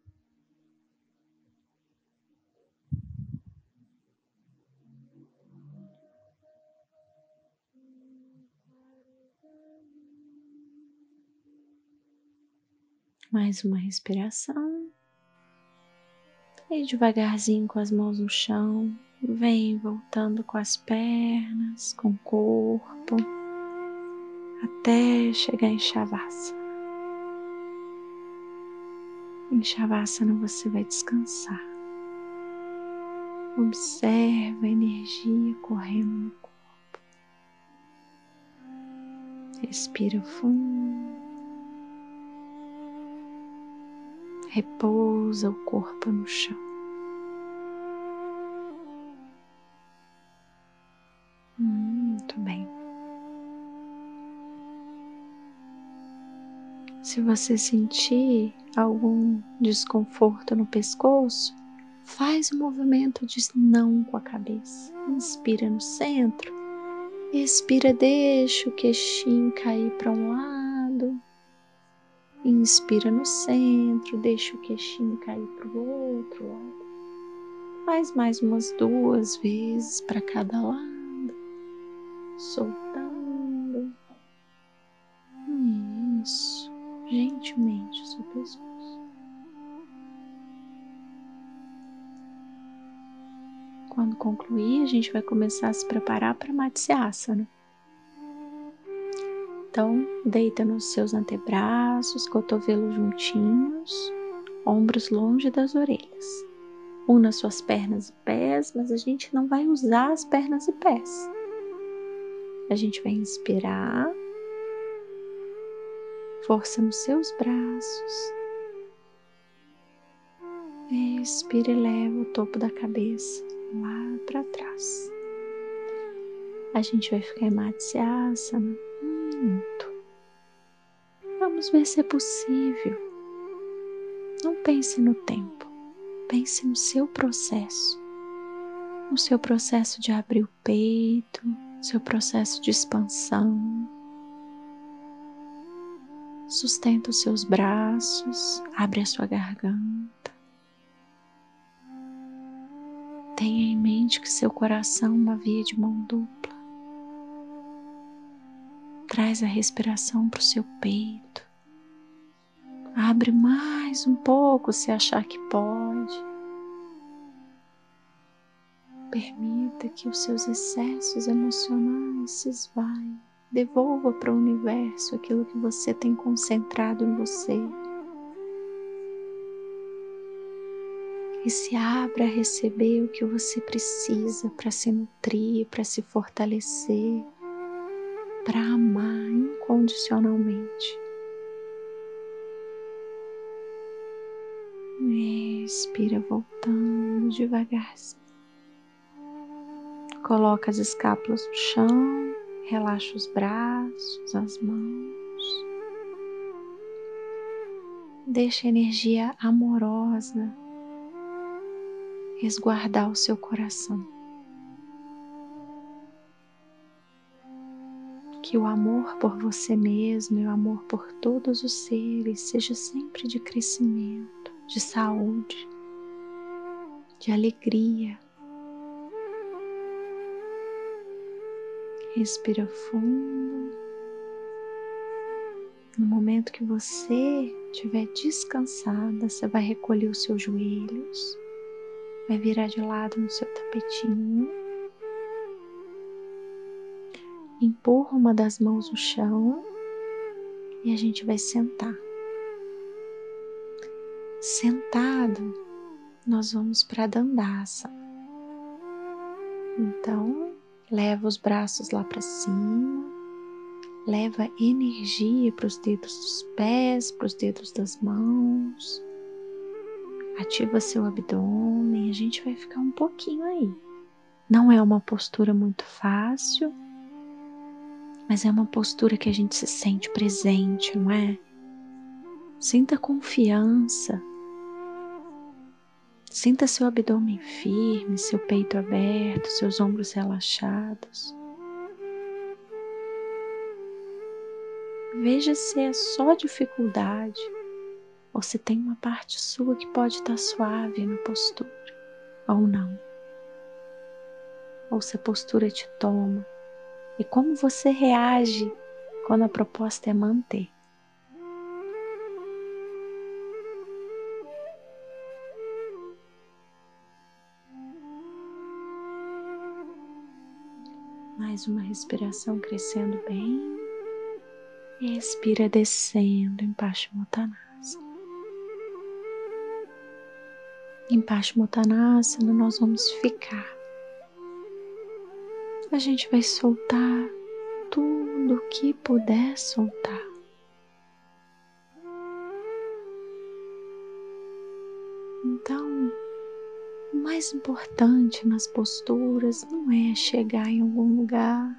Mais uma respiração. E devagarzinho com as mãos no chão, vem voltando com as pernas, com o corpo, até chegar em Shavasana. Em Shavasana você vai descansar. Observa a energia correndo no corpo. Respira fundo. Repousa o corpo no chão. Muito bem. Se você sentir algum desconforto no pescoço, faz o movimento de não com a cabeça. Inspira no centro, expira, deixa o queixinho cair para um lado Inspira no centro, deixa o queixinho cair para o outro lado. Faz mais umas duas vezes para cada lado, soltando. Isso, gentilmente o seu pescoço. Quando concluir, a gente vai começar a se preparar para Matsyasana. Então, deita nos seus antebraços, cotovelos juntinhos, ombros longe das orelhas. Una suas pernas e pés, mas a gente não vai usar as pernas e pés. A gente vai inspirar, força nos seus braços. Expira e leva o topo da cabeça lá para trás. A gente vai ficar em Matsyasana minuto. Vamos ver se é possível. Não pense no tempo. Pense no seu processo, no seu processo de abrir o peito, seu processo de expansão. Sustenta os seus braços, abre a sua garganta. Tenha em mente que seu coração é uma via de mão dupla. Traz a respiração para o seu peito. Abre mais um pouco se achar que pode. Permita que os seus excessos emocionais se esvaiem. Devolva para o universo aquilo que você tem concentrado em você. E se abra a receber o que você precisa para se nutrir, para se fortalecer, para amar incondicionalmente. Respira voltando devagarzinho. Coloca as escápulas no chão, relaxa os braços, as mãos. Deixa a energia amorosa resguardar o seu coração. Que o amor por você mesmo e o amor por todos os seres seja sempre de crescimento de saúde, de alegria. Respira fundo. No momento que você estiver descansada, você vai recolher os seus joelhos, vai virar de lado no seu tapetinho, empurra uma das mãos no chão e a gente vai sentar. Sentado, nós vamos para a dandaça. Então, leva os braços lá para cima, leva energia para os dedos dos pés, para os dedos das mãos. Ativa seu abdômen, a gente vai ficar um pouquinho aí. Não é uma postura muito fácil, mas é uma postura que a gente se sente presente, não é? Sinta confiança Sinta seu abdômen firme, seu peito aberto, seus ombros relaxados. Veja se é só dificuldade ou se tem uma parte sua que pode estar suave na postura ou não. Ou se a postura te toma e como você reage quando a proposta é manter. Mais uma respiração crescendo bem. Expira descendo em Paschimottanasana. Em Paschimottanasana nós vamos ficar. A gente vai soltar tudo o que puder soltar. Então, mais importante nas posturas não é chegar em algum lugar.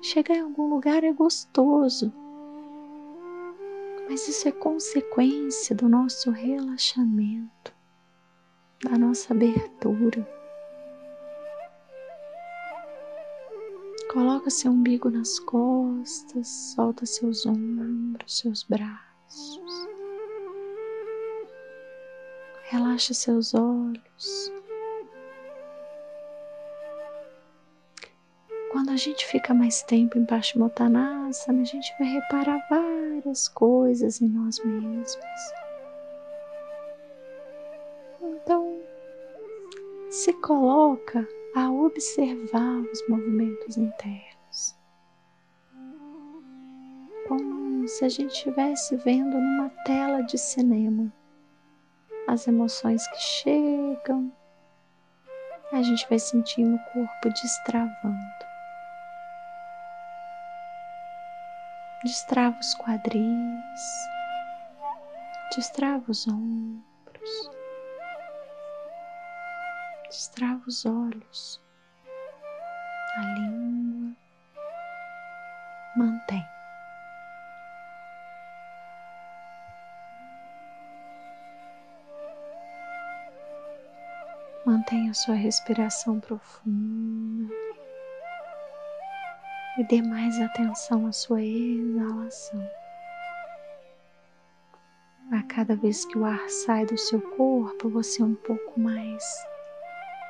Chegar em algum lugar é gostoso, mas isso é consequência do nosso relaxamento, da nossa abertura. Coloca seu umbigo nas costas, solta seus ombros, seus braços. Relaxa seus olhos. Quando a gente fica mais tempo em Paschimottanasana, a gente vai reparar várias coisas em nós mesmos. Então, se coloca a observar os movimentos internos. Como se a gente estivesse vendo numa tela de cinema as emoções que chegam, a gente vai sentindo o corpo destravando. Destrava os quadris, destrava os ombros, destrava os olhos, a língua, mantém. Mantenha sua respiração profunda e dê mais atenção à sua exalação. A cada vez que o ar sai do seu corpo, você é um pouco mais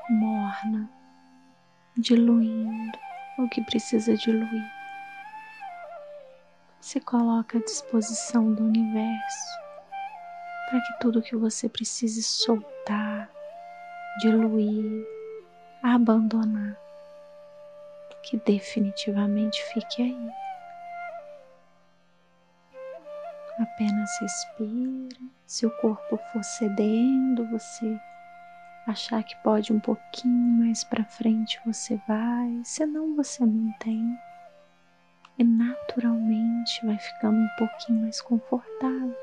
morna, diluindo o que precisa diluir. Se coloca à disposição do universo para que tudo que você precise soltar, diluir, abandonar, que definitivamente fique aí. Apenas respira. Se o corpo for cedendo, você achar que pode um pouquinho mais para frente, você vai. Senão, você mantém. E naturalmente vai ficando um pouquinho mais confortável.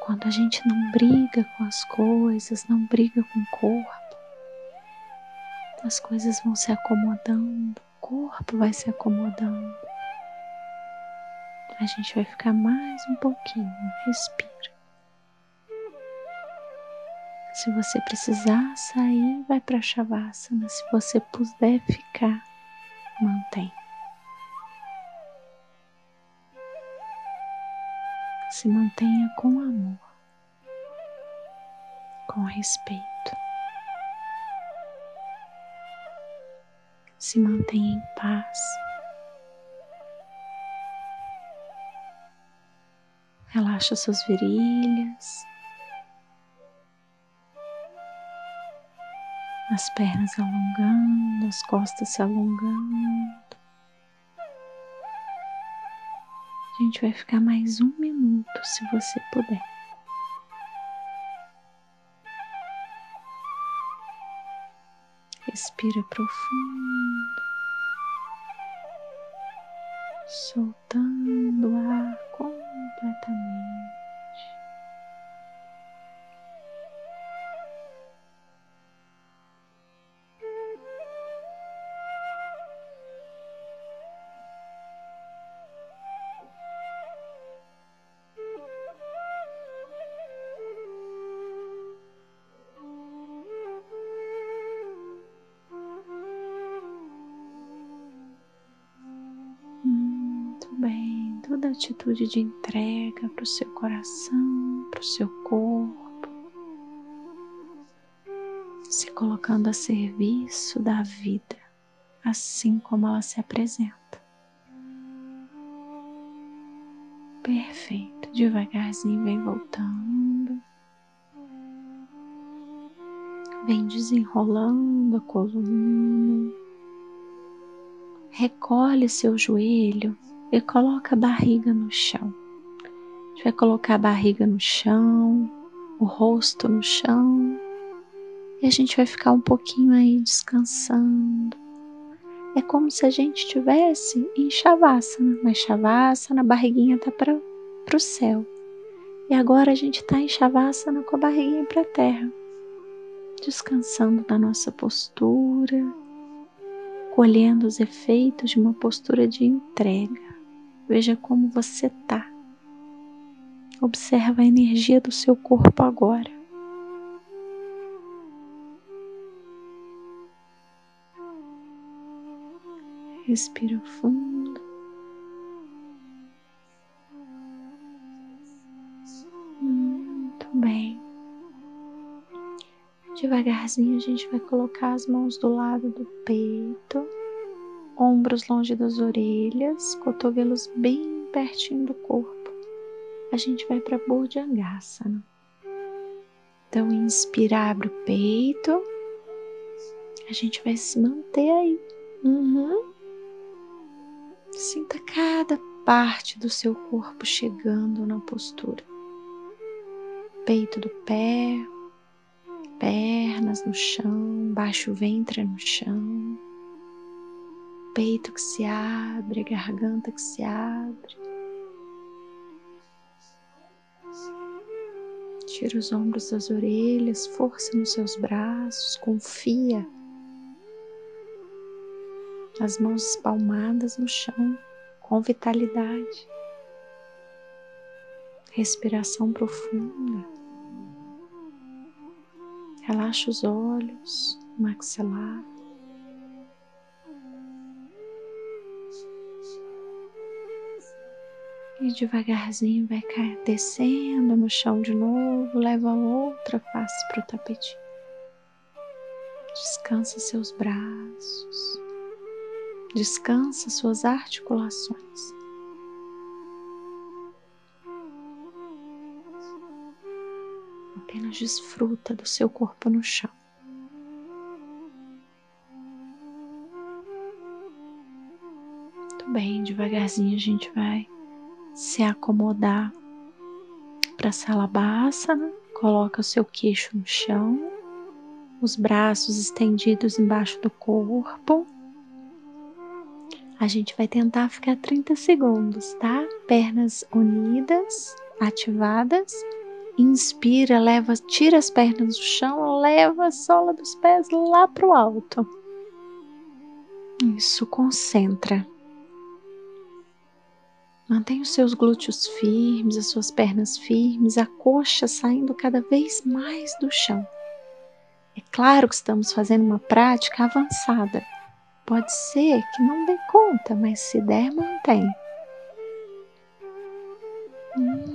Quando a gente não briga com as coisas, não briga com o corpo, as coisas vão se acomodando, o corpo vai se acomodando. A gente vai ficar mais um pouquinho, respira. Se você precisar sair, vai para Shavasana. Se você puder ficar, mantém. se mantenha com amor, com respeito. Se mantenha em paz. Relaxa suas virilhas, as pernas alongando, as costas se alongando. A gente vai ficar mais um minuto se você puder. Respira profundo, soltando o ar completamente. Atitude de entrega para o seu coração, para o seu corpo, se colocando a serviço da vida, assim como ela se apresenta. Perfeito, devagarzinho vem voltando, vem desenrolando a coluna, recolhe seu joelho e coloca a barriga no chão. A gente vai colocar a barriga no chão, o rosto no chão e a gente vai ficar um pouquinho aí descansando. É como se a gente estivesse em Shavasana, mas Shavasana, a barriguinha tá para o céu. E agora a gente está em Shavasana com a barriguinha para a terra, descansando na nossa postura, colhendo os efeitos de uma postura de entrega. Veja como você está. Observa a energia do seu corpo agora. Respira fundo. Muito bem. Devagarzinho a gente vai colocar as mãos do lado do peito, ombros longe das orelhas, cotovelos bem pertinho do corpo. A gente vai para Bhujangasana. Então, inspira, abre o peito. A gente vai se manter aí. Uhum. Sinta cada parte do seu corpo chegando na postura. Peito do pé, pernas no chão, baixo ventre no chão, peito que se abre, garganta que se abre. Tira os ombros das orelhas, força nos seus braços, confia. As mãos espalmadas no chão, com vitalidade. Respiração profunda. Relaxa os olhos, maxilar. E devagarzinho vai cair, descendo no chão de novo, leva a outra face para o tapete. Descansa seus braços, descansa suas articulações. apenas desfruta do seu corpo no chão. Muito bem, devagarzinho a gente vai se acomodar para a Salabhasana. Coloca o seu queixo no chão, os braços estendidos embaixo do corpo. A gente vai tentar ficar 30 segundos, tá? Pernas unidas, ativadas Inspira, leva, tira as pernas do chão, leva a sola dos pés lá para o alto. Isso, concentra. Mantenha os seus glúteos firmes, as suas pernas firmes, a coxa saindo cada vez mais do chão. É claro que estamos fazendo uma prática avançada. Pode ser que não dê conta, mas se der, mantém.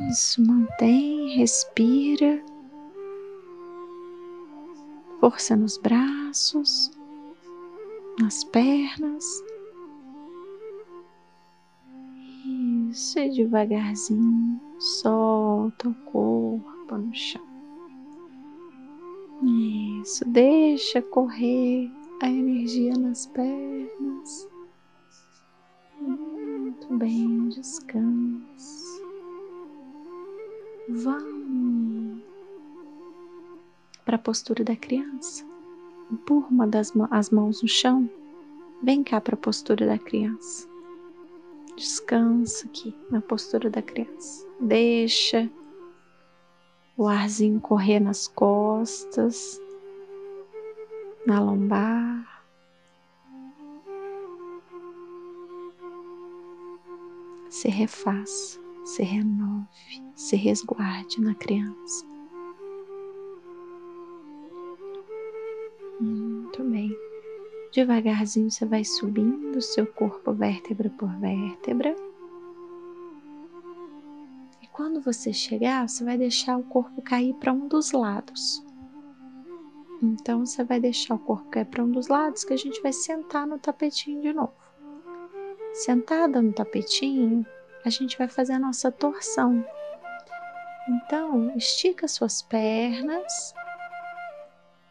Isso, mantém, respira. Força nos braços, nas pernas. Isso, e devagarzinho solta o corpo no chão. Isso, deixa correr a energia nas pernas. Muito bem, descansa. Vamos para a postura da criança. Empurra uma das as mãos no chão. Vem cá para a postura da criança. Descansa aqui na postura da criança. Deixa o arzinho correr nas costas, na lombar. Se refaça se renove, se resguarde na criança. Devagarzinho você vai subindo o seu corpo vértebra por vértebra. E quando você chegar, você vai deixar o corpo cair para um dos lados. Então você vai deixar o corpo cair para um dos lados que a gente vai sentar no tapetinho de novo. Sentada no tapetinho, a gente vai fazer a nossa torção. Então, estica suas pernas,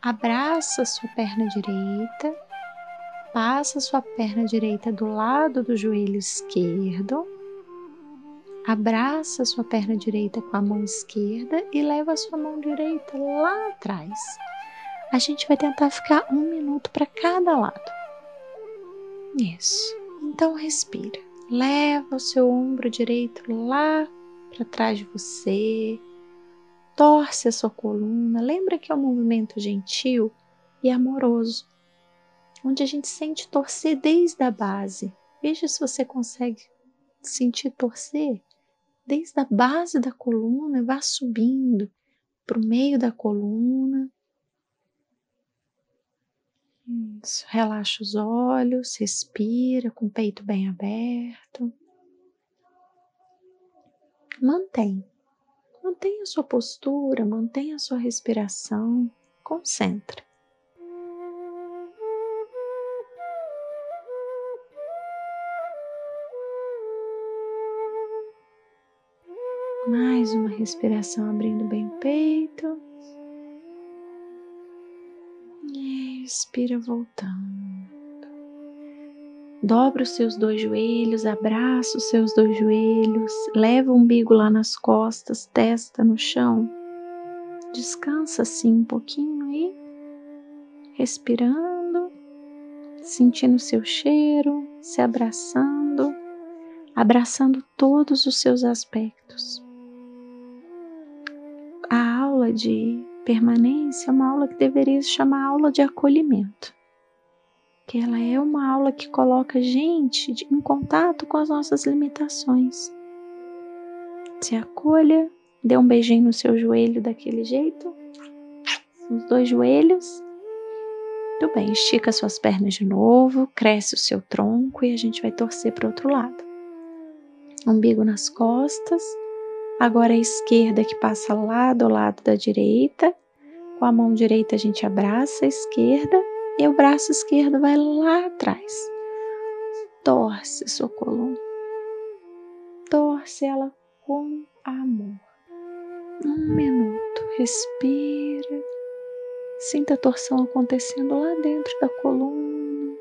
abraça sua perna direita, passa sua perna direita do lado do joelho esquerdo, abraça sua perna direita com a mão esquerda e leva a sua mão direita lá atrás. A gente vai tentar ficar um minuto para cada lado. Isso. Então respira. Leva o seu ombro direito lá para trás de você. Torce a sua coluna. Lembra que é um movimento gentil e amoroso, onde a gente sente torcer desde a base. Veja se você consegue sentir torcer desde a base da coluna vá subindo para o meio da coluna. Isso. Relaxa os olhos, respira com o peito bem aberto. Mantém. Mantenha a sua postura, mantenha a sua respiração. concentra. Mais uma respiração abrindo bem o peito. E expira voltando. Dobra os seus dois joelhos, abraça os seus dois joelhos, leva o umbigo lá nas costas, testa no chão. Descansa assim um pouquinho aí, respirando, sentindo o seu cheiro, se abraçando, abraçando todos os seus aspectos de permanência é uma aula que deveria se chamar aula de acolhimento. Que ela é uma aula que coloca a gente em contato com as nossas limitações. Se acolha, dê um beijinho no seu joelho daquele jeito, os dois joelhos. Tudo bem, estica suas pernas de novo, cresce o seu tronco e a gente vai torcer para o outro lado. Umbigo nas costas, Agora a esquerda que passa lado ao lado da direita. Com a mão direita a gente abraça a esquerda e o braço esquerdo vai lá atrás. Torce sua coluna. Torce ela com amor. Um minuto. Respira. Sinta a torção acontecendo lá dentro da coluna.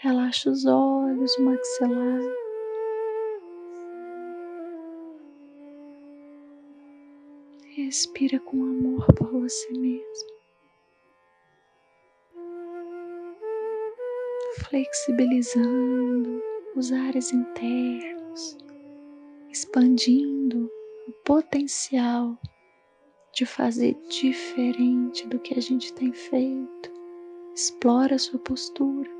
Relaxa os olhos, o maxilar. Respira com amor por você mesmo. Flexibilizando os ares internos, expandindo o potencial de fazer diferente do que a gente tem feito. Explora a sua postura.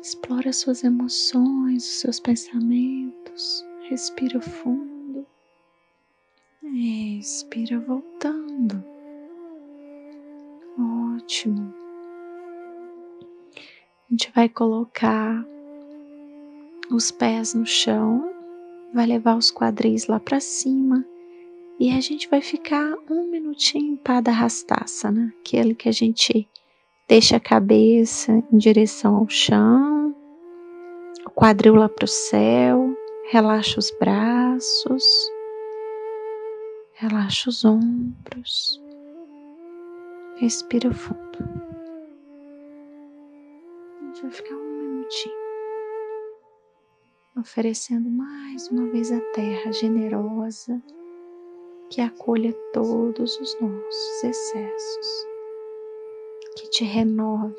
Explora suas emoções, os seus pensamentos. Respira fundo. Respira voltando. Ótimo. A gente vai colocar os pés no chão, vai levar os quadris lá para cima e a gente vai ficar um minutinho em Pada Rastasana, aquele que a gente deixa a cabeça em direção ao chão, o quadril lá para o céu, relaxa os braços Relaxa os ombros. Respira fundo. A gente vai ficar um minutinho. Oferecendo mais uma vez a terra generosa que acolha todos os nossos excessos, que te renove.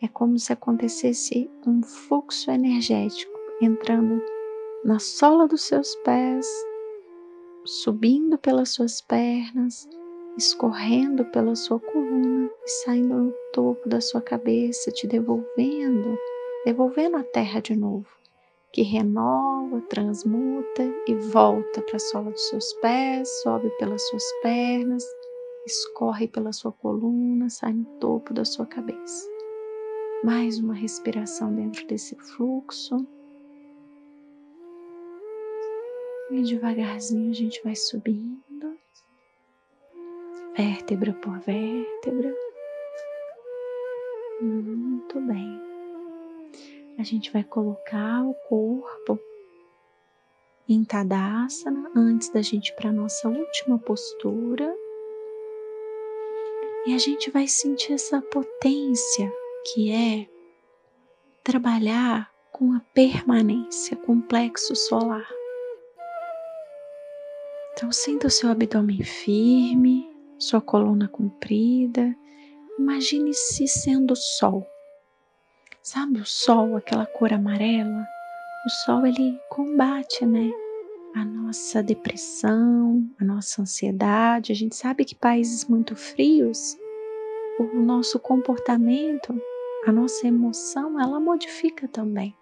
É como se acontecesse um fluxo energético entrando na sola dos seus pés subindo pelas suas pernas, escorrendo pela sua coluna e saindo no topo da sua cabeça, te devolvendo, devolvendo a terra de novo, que renova, transmuta e volta para a sola dos seus pés, sobe pelas suas pernas, escorre pela sua coluna, sai no topo da sua cabeça. Mais uma respiração dentro desse fluxo. E devagarzinho a gente vai subindo, vértebra por vértebra. Muito bem. A gente vai colocar o corpo em Tadasana antes da gente para nossa última postura. E a gente vai sentir essa potência que é trabalhar com a permanência, complexo solar. Então, sinta o seu abdômen firme, sua coluna comprida. Imagine-se sendo o sol. Sabe o sol, aquela cor amarela? O sol ele combate, né? A nossa depressão, a nossa ansiedade. A gente sabe que países muito frios, o nosso comportamento, a nossa emoção, ela modifica também.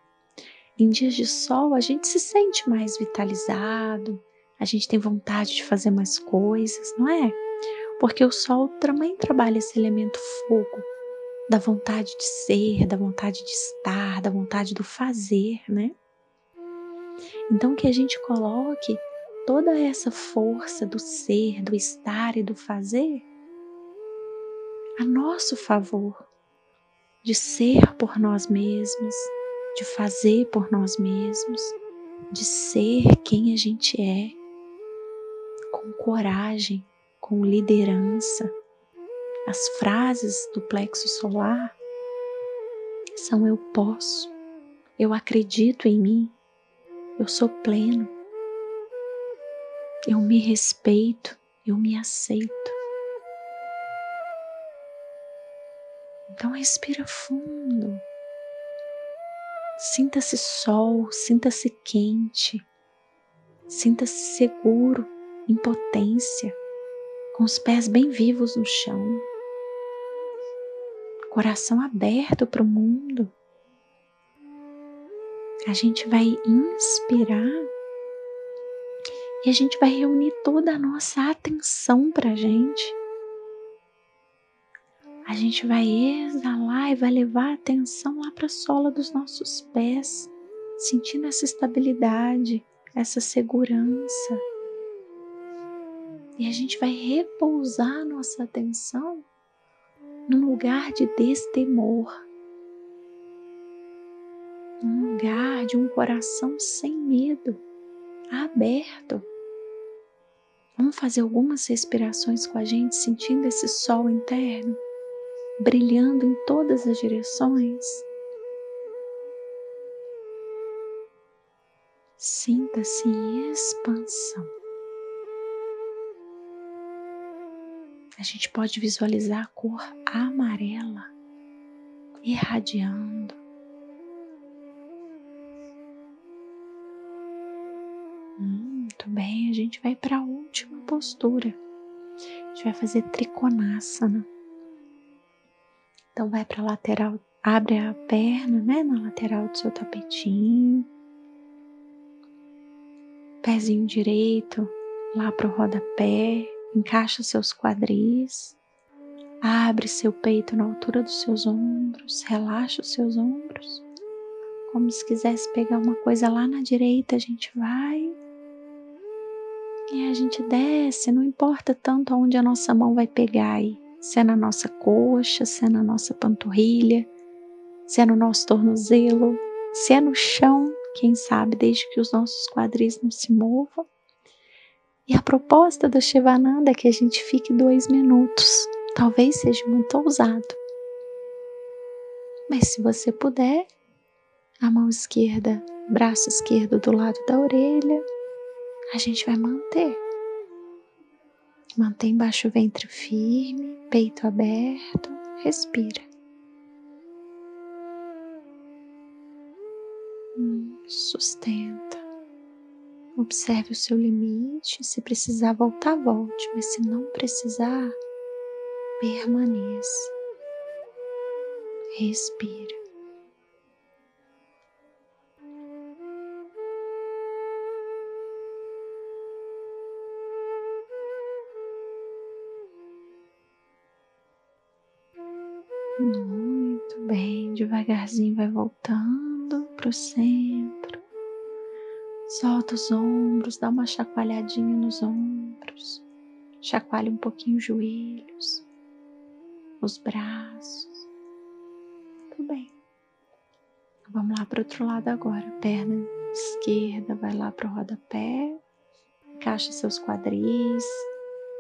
Em dias de sol, a gente se sente mais vitalizado, a gente tem vontade de fazer mais coisas, não é? Porque o sol também trabalha esse elemento fogo, da vontade de ser, da vontade de estar, da vontade do fazer, né? Então que a gente coloque toda essa força do ser, do estar e do fazer a nosso favor, de ser por nós mesmos, de fazer por nós mesmos, de ser quem a gente é, com coragem, com liderança. As frases do plexo solar são eu posso, eu acredito em mim, eu sou pleno, eu me respeito, eu me aceito. Então respira fundo. Sinta-se sol, sinta-se quente, sinta-se seguro, em potência, com os pés bem vivos no chão, coração aberto para o mundo. A gente vai inspirar e a gente vai reunir toda a nossa atenção para a gente a gente vai exalar e vai levar a atenção lá para a sola dos nossos pés, sentindo essa estabilidade, essa segurança. E a gente vai repousar nossa atenção num lugar de destemor, num lugar de um coração sem medo, aberto. Vamos fazer algumas respirações com a gente, sentindo esse sol interno brilhando em todas as direções. Sinta-se em expansão. A gente pode visualizar a cor amarela irradiando. Muito bem, a gente vai para a última postura. A gente vai fazer trikonasana. Então vai para a lateral, abre a perna, né, na lateral do seu tapetinho. Pezinho direito lá pro rodapé, encaixa seus quadris. Abre seu peito na altura dos seus ombros, relaxa os seus ombros. Como se quisesse pegar uma coisa lá na direita, a gente vai e a gente desce, não importa tanto aonde a nossa mão vai pegar aí se é na nossa coxa, se é na nossa panturrilha, se é no nosso tornozelo, se é no chão, quem sabe, desde que os nossos quadris não se movam. E a proposta do Shivananda é que a gente fique dois minutos. Talvez seja muito ousado. Mas se você puder, a mão esquerda, braço esquerdo do lado da orelha, a gente vai manter. Mantém baixo o ventre firme, peito aberto, respira. Hum, sustenta. Observe o seu limite. Se precisar voltar, volte, mas se não precisar, permaneça. Respira. Muito bem, devagarzinho vai voltando para o centro. Solta os ombros, dá uma chacoalhadinha nos ombros. Chacoalha um pouquinho os joelhos, os braços. Tudo bem. Vamos lá para o outro lado agora. Perna esquerda vai lá para o rodapé. Encaixa seus quadris,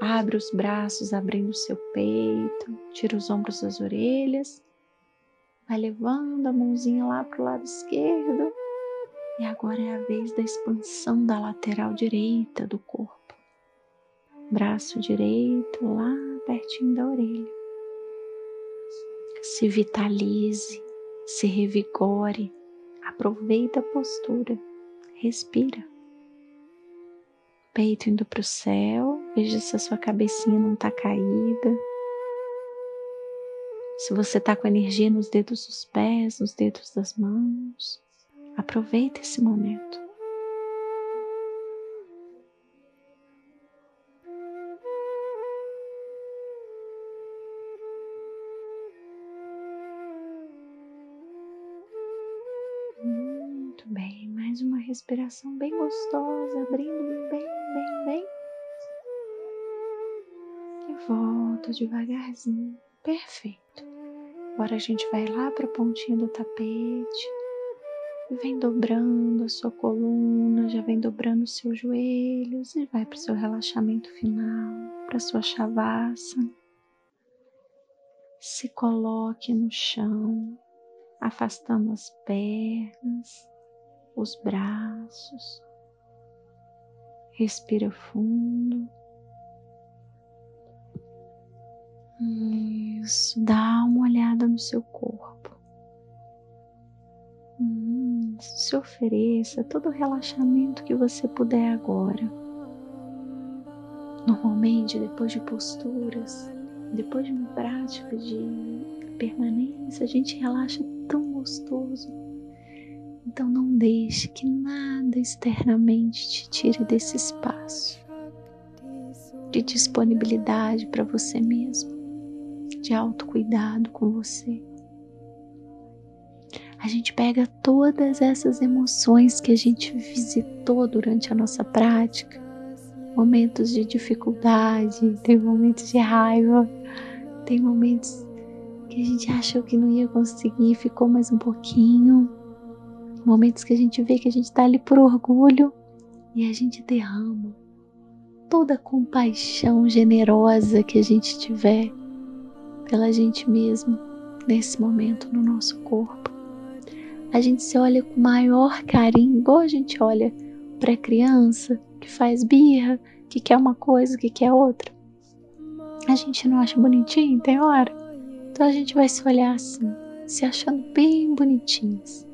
Abre os braços, abrindo o seu peito, tira os ombros das orelhas, vai levando a mãozinha lá para o lado esquerdo. E agora é a vez da expansão da lateral direita do corpo. Braço direito lá pertinho da orelha. Se vitalize, se revigore, aproveita a postura, respira peito indo para o céu, veja se a sua cabecinha não está caída. Se você está com energia nos dedos dos pés, nos dedos das mãos, aproveita esse momento. Muito bem, mais uma respiração bem gostosa, abrindo bem, bem, bem. E volta devagarzinho. Perfeito. Agora a gente vai lá para a pontinha do tapete vem dobrando a sua coluna, já vem dobrando os seus joelhos e vai para o seu relaxamento final, para sua shavasana. Se coloque no chão, afastando as pernas, os braços. Respira fundo. Isso, dá uma olhada no seu corpo. Hum, se ofereça todo o relaxamento que você puder agora. Normalmente, depois de posturas, depois de uma prática de permanência, a gente relaxa tão gostoso. Então não deixe que nada externamente te tire desse espaço de disponibilidade para você mesmo de autocuidado com você. A gente pega todas essas emoções que a gente visitou durante a nossa prática, momentos de dificuldade, tem momentos de raiva, tem momentos que a gente achou que não ia conseguir, ficou mais um pouquinho, momentos que a gente vê que a gente está ali por orgulho e a gente derrama toda a compaixão generosa que a gente tiver pela gente mesmo nesse momento no nosso corpo. A gente se olha com maior carinho, igual a gente olha para criança que faz birra, que quer uma coisa, que quer outra. A gente não acha bonitinho, tem hora? Então a gente vai se olhar assim, se achando bem bonitinhos.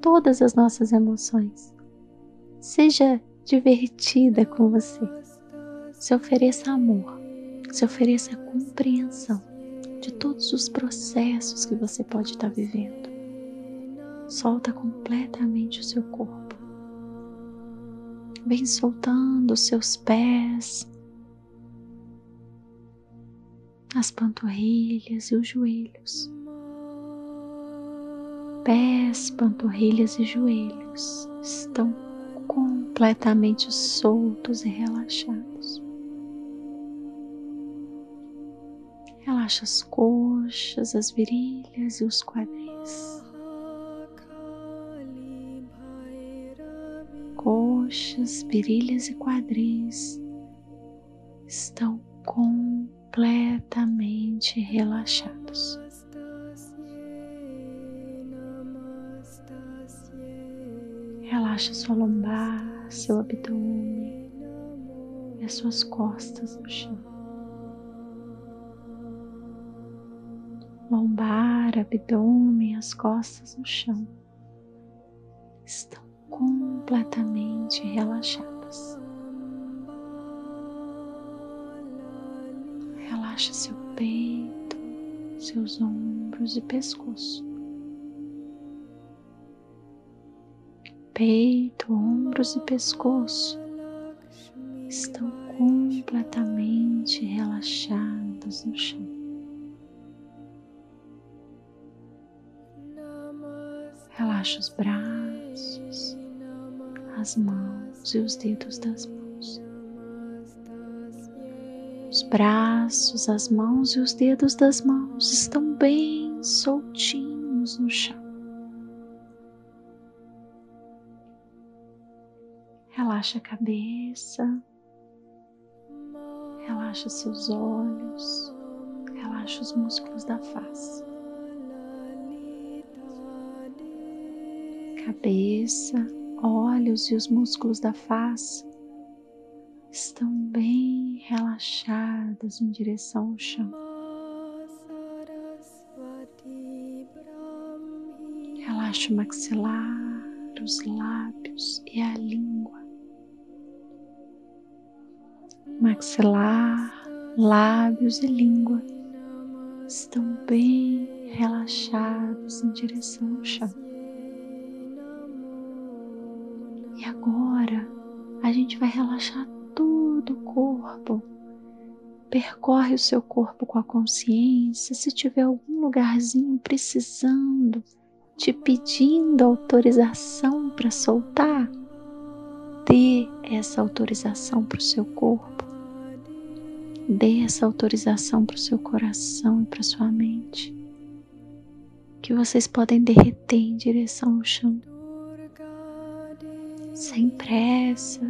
Todas as nossas emoções. Seja divertida com você. Se ofereça amor, se ofereça compreensão de todos os processos que você pode estar vivendo. Solta completamente o seu corpo. Vem soltando os seus pés, as panturrilhas e os joelhos. Pés, panturrilhas e joelhos estão completamente soltos e relaxados. Relaxa as coxas, as virilhas e os quadris. Coxas, virilhas e quadris estão completamente relaxados. Relaxa sua lombar, seu abdômen e as suas costas no chão. lombar, abdômen, as costas no chão estão completamente relaxadas. Relaxa seu peito, seus ombros e pescoço. Peito, ombros e pescoço estão completamente relaxados no chão. Relaxa os braços, as mãos e os dedos das mãos. Os braços, as mãos e os dedos das mãos estão bem soltinhos no chão. Relaxa a cabeça, relaxa seus olhos, relaxa os músculos da face. Cabeça, olhos e os músculos da face estão bem relaxados em direção ao chão. Relaxa o maxilar, os lábios e a língua. Maxilar, lábios e língua estão bem relaxados em direção ao chão. Agora a gente vai relaxar todo o corpo. Percorre o seu corpo com a consciência. Se tiver algum lugarzinho precisando te pedindo autorização para soltar, dê essa autorização para o seu corpo, dê essa autorização para o seu coração e para sua mente, que vocês podem derreter em direção ao chão, sem pressa.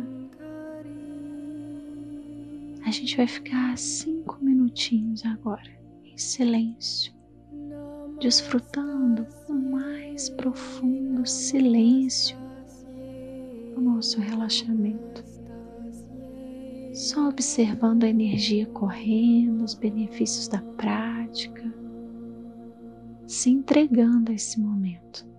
A gente vai ficar cinco minutinhos agora em silêncio, desfrutando o mais profundo silêncio do nosso relaxamento. Só observando a energia correndo, os benefícios da prática, se entregando a esse momento.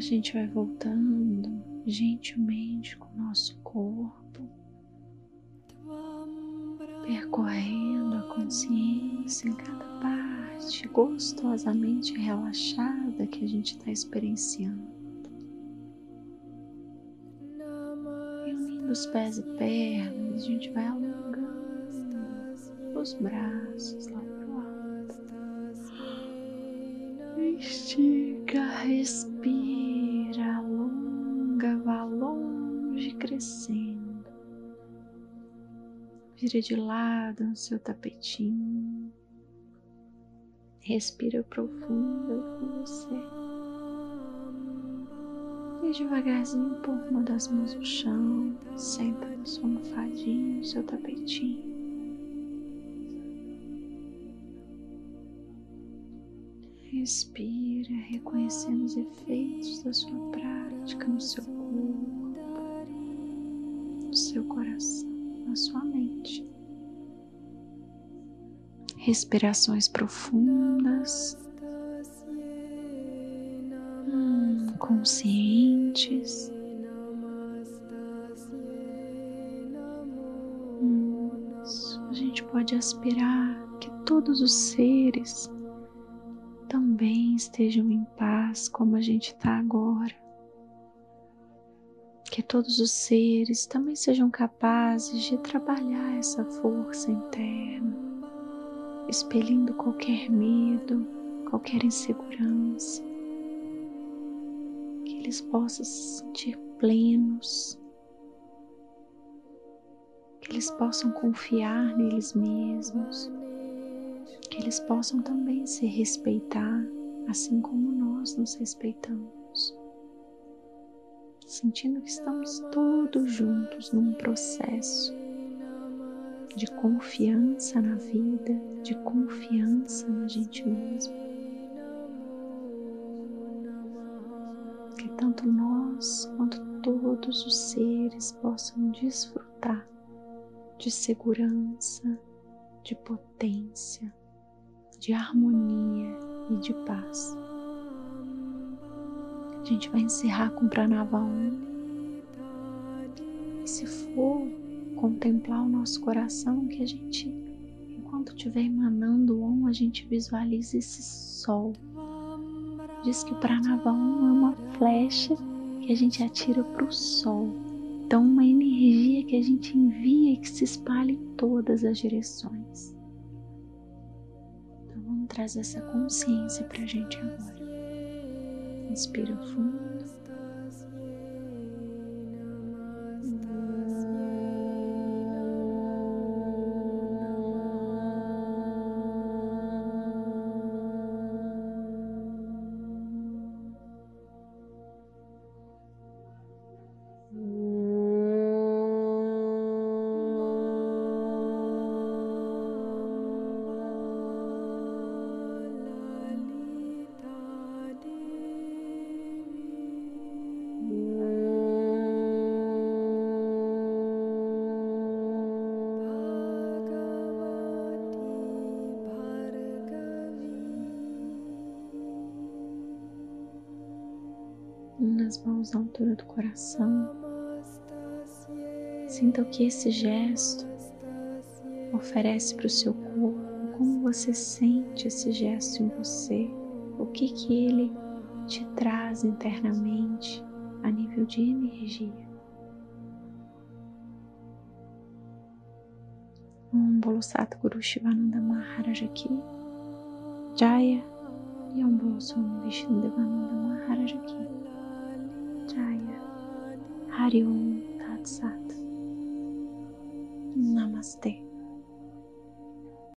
A gente vai voltando gentilmente com o nosso corpo, percorrendo a consciência em cada parte gostosamente relaxada que a gente está experienciando. E unindo os pés e pernas, a gente vai alongando os braços lá Vira de lado no seu tapetinho. Respira profundo com você. E devagarzinho por uma das mãos no chão, senta na sua almofadinha, no seu tapetinho. Respira, reconhecendo os efeitos da sua prática no seu corpo, no seu coração, na sua mente. Respirações profundas, hum, conscientes. Hum, a gente pode aspirar que todos os seres também estejam em paz como a gente está agora. Que todos os seres também sejam capazes de trabalhar essa força interna, expelindo qualquer medo, qualquer insegurança. Que eles possam se sentir plenos, que eles possam confiar neles mesmos. Que eles possam também se respeitar, assim como nós nos respeitamos, sentindo que estamos todos juntos num processo de confiança na vida, de confiança na gente mesmo. Que tanto nós quanto todos os seres possam desfrutar de segurança, de potência, de harmonia e de paz. A gente vai encerrar com Pranava 1. E se for contemplar o nosso coração, que a gente, enquanto estiver emanando Om, a gente visualiza esse sol. Diz que o Pranava 1 é uma flecha que a gente atira para o sol. Então, uma energia que a gente envia e que se espalha em todas as direções traz essa consciência para a gente agora. Inspira fundo. Do coração. Sinta o que esse gesto oferece para o seu corpo, como você sente esse gesto em você, o que que ele te traz internamente a nível de energia. Um Bolosata Guru Shivananda Maharaj aqui, Jaya e um Bolosoma Vishnu Devananda Maharaj aqui. Jaya. Hari Om Tat Sat. Namaste